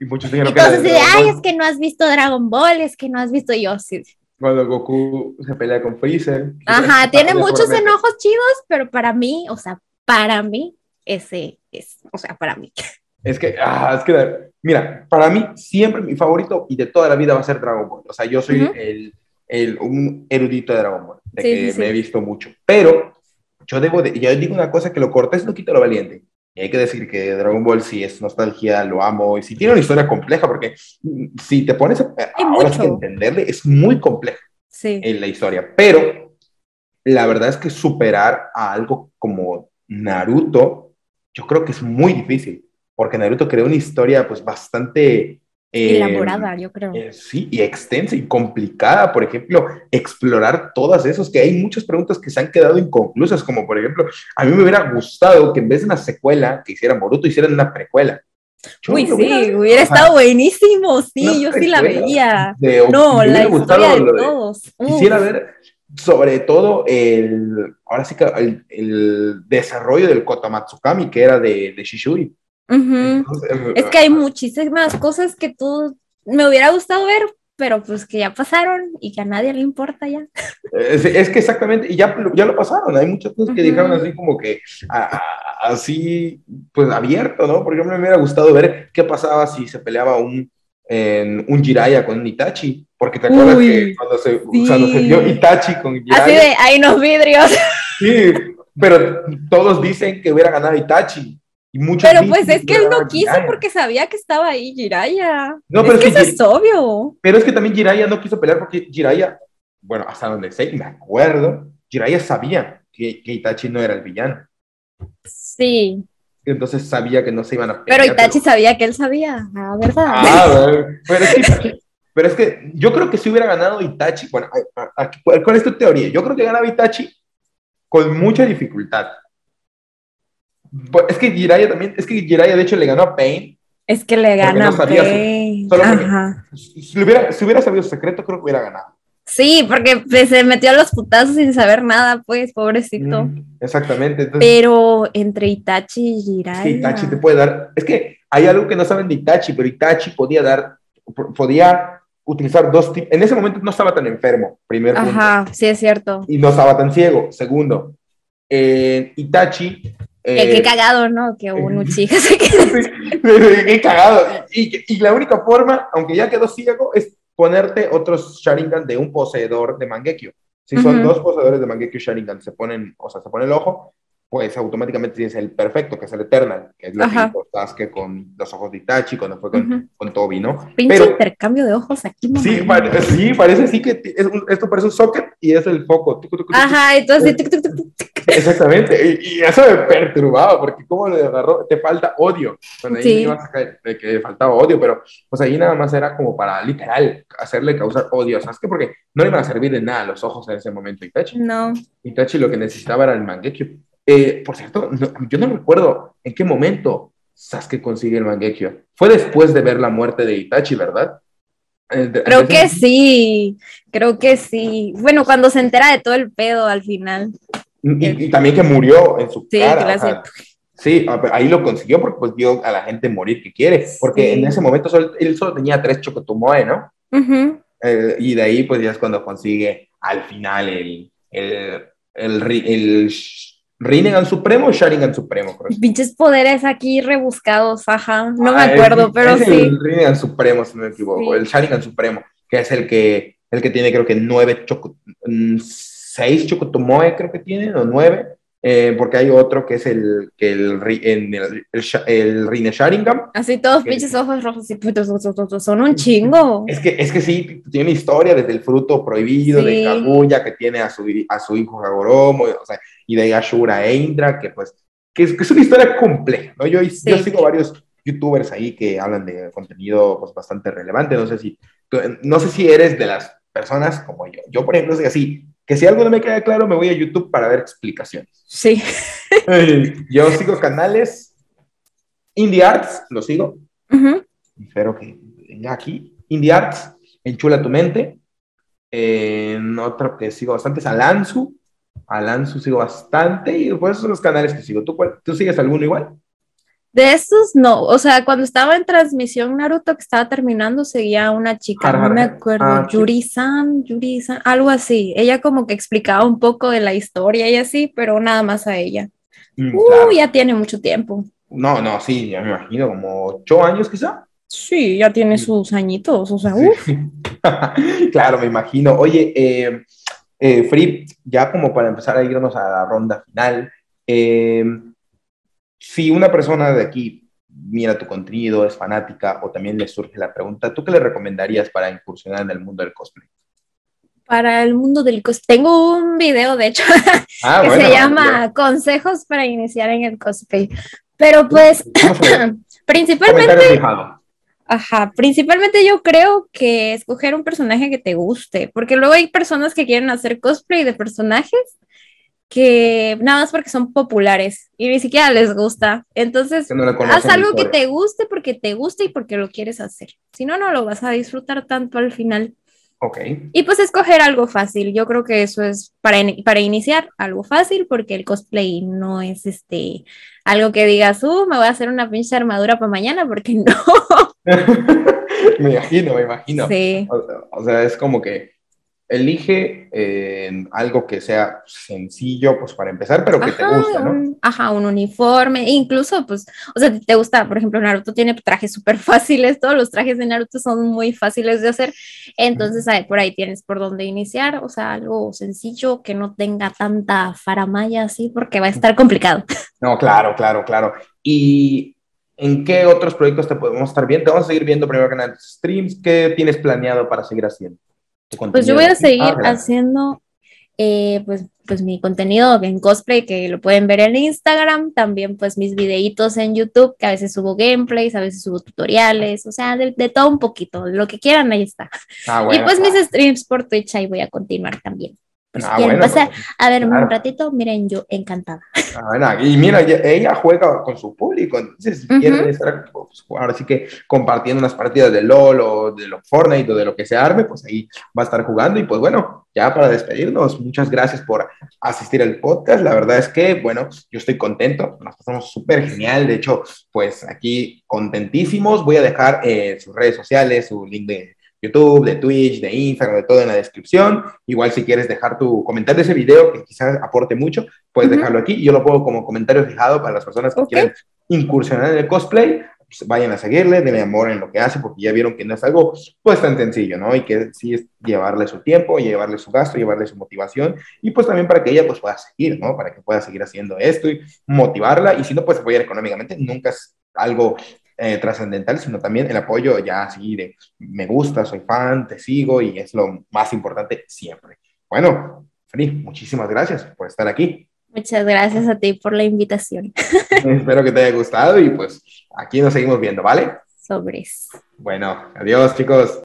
Y muchos dijeron que así de, ay, es que no has visto Dragon Ball, es que no has visto yo. Sí. Cuando Goku se pelea con Freezer. Ajá, tiene muchos enojos chidos, pero para mí, o sea, para mí, ese es, o sea, para mí. Es que, ah, es que, mira, para mí siempre mi favorito y de toda la vida va a ser Dragon Ball. O sea, yo soy el, el, un erudito de Dragon Ball, de que me he visto mucho. Pero yo debo de, yo digo una cosa que lo cortés no quita lo valiente. Y hay que decir que Dragon Ball sí es nostalgia, lo amo, y sí tiene una historia compleja, porque si te pones a, ahora que entenderle, es muy compleja en la historia. Pero la verdad es que superar a algo como Naruto, yo creo que es muy difícil, porque Naruto creó una historia pues bastante Elaborada, yo creo. Eh, sí, y extensa y complicada, por ejemplo, explorar todas esos, que hay muchas preguntas que se han quedado inconclusas, como por ejemplo, a mí me hubiera gustado que en vez de una secuela que hiciera Boruto, hicieran una precuela. Uy, sí, hubiera, estado buenísimo, sí, yo sí la veía. no, la historia de todos. Quisiera ver sobre todo el, ahora sí que el, desarrollo del Kotomatsukami, que era de, de Shishuri es que hay muchísimas cosas que tú me hubiera gustado ver, pero pues que ya pasaron y que a nadie le importa ya. Es, que exactamente, y ya, ya lo pasaron, hay muchas cosas que dijeron así como que así, pues abierto, ¿no? Por ejemplo, me hubiera gustado ver qué pasaba si se peleaba un, en, un Jiraiya con un Itachi, porque te acuerdas que cuando se, se dio Itachi con Jiraiya. Así de, hay unos vidrios. Sí, pero todos dicen que hubiera ganado Itachi pero pues es que él no quiso porque sabía que estaba ahí Jiraya. No, pero es, que, eso es obvio. Pero es que también Jiraya no quiso pelear porque Jiraya, bueno, hasta donde sé, me acuerdo, Jiraya sabía que, Itachi no era el villano. Sí. Entonces sabía que no se iban a pelear. Pero Itachi sabía que él sabía, ah, ¿verdad? Ah, pero es, que, pero es que yo creo que si hubiera ganado Itachi, bueno, ¿cuál es tu teoría? Yo creo que ganaba Itachi con mucha dificultad es que Jiraiya también, es que Jiraiya de hecho le ganó a Pain. Es que le gana a Pain. Si, hubiera, si hubiera sabido su secreto, creo que hubiera ganado. Sí, porque pues, se metió a los putazos sin saber nada, pues, pobrecito. Mm, exactamente. pero entre Itachi y Jiraiya. Sí, Itachi te puede dar. Es que hay algo que no saben de Itachi, pero Itachi podía dar, podía utilizar dos tipos. En ese momento no estaba tan enfermo, primero. Ajá, sí es cierto. Y no estaba tan ciego, segundo. Itachi qué eh, cagado, ¿no? Que [LAUGHS] un Uchiha [LAUGHS] se qué cagado. Y, y, la única forma, aunque ya quedó ciego, es ponerte otros Sharingan de un poseedor de Mangekyo. Si son dos poseedores de Mangekyo Sharingan, se ponen, o sea, se pone el ojo, pues automáticamente tienes el perfecto, que es el Eternal, que es lo Ajá. que que con los ojos de Itachi, cuando fue con, con Toby, ¿no? Pinche intercambio de ojos aquí. Sí, sí, parece sí que esto parece un socket y es el foco. Ajá, entonces... [LAUGHS] Exactamente, y, eso me perturbaba, porque cómo le agarró, te falta odio. Cuando ahí ibas a caer, de que faltaba odio, pero pues ahí nada más era como para literal hacerle causar odio, ¿sabes qué? Porque no le iban a servir de nada los ojos en ese momento Itachi. No. Itachi lo que necesitaba era el Mangekyo eh, por cierto, yo no recuerdo en qué momento Sasuke consigue el Mangekyo. Fue después de ver la muerte de Itachi, ¿verdad? Eh, creo que sí, creo que sí. Bueno, cuando se entera de todo el pedo al final. Y, también que murió en su sí, cara. sí, ahí lo consiguió porque pues vio a la gente morir que quiere. Porque en ese momento él solo tenía tres Chocotumoe, ¿no? Eh, y de ahí pues ya es cuando consigue al final el, el, el Rinnegan Supremo o Sharingan Supremo. [LAUGHS] Pinches poderes aquí rebuscados, ajá. No me ah, acuerdo, pero es sí. El Rinnegan Supremo, si no me equivoco. El Sharingan Supremo, que es el que, el que tiene, creo que nueve, choco, mm, seis Chocotomoe, creo que tiene, o nueve. Eh, porque hay otro que es el, que el, el, el, el, Rine Sharingan. Así todos pinches ojos rojos y putos, son un chingo. Es que, es que sí, tiene historia desde el fruto prohibido de Kaguya que tiene a su, a su hijo Hagoromo, o sea, y de Ashura e Indra, que pues, que es, que es una historia compleja, ¿no? Yo, yo sigo varios youtubers ahí que hablan de contenido pues, bastante relevante, no sé si, no sé si eres de las personas como yo. Yo, por ejemplo, soy así, que si algo no me queda claro, me voy a YouTube para ver explicaciones. Sí. Yo sigo canales, Indie Arts, lo sigo. Espero que venga aquí. Indie Arts, Enchula tu mente. En otro que sigo bastante es Alanzu. Alanzu sigo bastante y pues son los canales que sigo. ¿Tú, ¿Tú sigues alguno igual? De estos no, o sea, cuando estaba en transmisión Naruto que estaba terminando, seguía una chica, no me acuerdo, ah, Yuri-san, Yuri-san, algo así. Ella como que explicaba un poco de la historia y así, pero nada más a ella. Mm, uh, ya tiene mucho tiempo. No, no, sí, ya me imagino, como ocho años quizá. Sí, ya tiene mm. sus añitos, o sea, [LAUGHS] claro, me imagino. Oye, eh, eh, Free, ya como para empezar a irnos a la ronda final, eh, si una persona de aquí mira tu contenido, es fanática o también le surge la pregunta, ¿tú qué le recomendarías para incursionar en el mundo del cosplay? Para el mundo del cosplay. Tengo un video, de hecho, [LAUGHS] ah, que se llama Consejos para iniciar en el cosplay. Pero pues, [COUGHS] principalmente... Ajá, principalmente yo creo que escoger un personaje que te guste, porque luego hay personas que quieren hacer cosplay de personajes que nada más porque son populares y ni siquiera les gusta. Entonces, haz algo que te guste porque te gusta y porque lo quieres hacer. Si no, no lo vas a disfrutar tanto al final. Ok. Y pues escoger algo fácil. Yo creo que eso es para, para iniciar algo fácil porque el cosplay no es este algo que digas, uh, me voy a hacer una pinche armadura para mañana porque [LAUGHS] no. [LAUGHS] me imagino, me imagino. Sí. o sea, es como que elige eh, algo que sea sencillo, pues para empezar, pero que te guste, ¿no? ajá, un uniforme, incluso, pues, o sea, te gusta, por ejemplo, Naruto tiene trajes súper [LAUGHS] fáciles, todos los trajes de Naruto son muy fáciles de hacer, entonces por ahí tienes por dónde iniciar, o sea, algo sencillo que no tenga tanta faramaya así, porque va a estar complicado. [LAUGHS] No, claro, claro, claro. Y ¿En qué otros proyectos te podemos estar viendo? Te vamos a seguir viendo primero que en streams. ¿Qué tienes planeado para seguir haciendo? Pues yo voy a seguir ah, haciendo eh, pues, pues mi contenido en cosplay que lo pueden ver en Instagram, también pues mis videitos en YouTube, que a veces subo gameplays, a veces subo tutoriales, o sea, de, todo un poquito, lo que quieran, ahí está. Ah, y pues mis streams por Twitch ahí voy a continuar también. Pues ah, pasar pues, a ver un ratito, miren, yo encantada. Ah, bueno, y mira, ella, juega con su público, entonces si quieren estar, pues, ahora sí que compartiendo unas partidas de LOL o de lo Fortnite o de lo que se arme, pues ahí va a estar jugando. Y pues bueno, ya para despedirnos, muchas gracias por asistir al podcast. La verdad es que, bueno, yo estoy contento, nos pasamos súper genial. De hecho, pues aquí contentísimos. Voy a dejar eh, sus redes sociales, su link de YouTube, de Twitch, de Instagram, de todo en la descripción. Igual si quieres dejar tu comentario de ese video que quizás aporte mucho, puedes dejarlo aquí. Yo lo pongo como comentario fijado para las personas que quieran incursionar en el cosplay. pues, vayan a seguirle, denle amor en lo que hace, porque ya vieron que no es algo pues tan sencillo, ¿no? Y que sí es llevarle su tiempo, llevarle su gasto, llevarle su motivación, y pues también para que ella pues pueda seguir, ¿no? Para que pueda seguir haciendo esto y motivarla, y si no, pues apoyar económicamente, nunca es algo eh, trascendental, sino también el apoyo ya así de me gusta, soy fan, te sigo, y es lo más importante siempre. Bueno, Feli, muchísimas gracias por estar aquí. Muchas gracias a ti por la invitación. [LAUGHS] Espero que te haya gustado y pues aquí nos seguimos viendo, ¿vale? Sobres. Bueno, adiós chicos.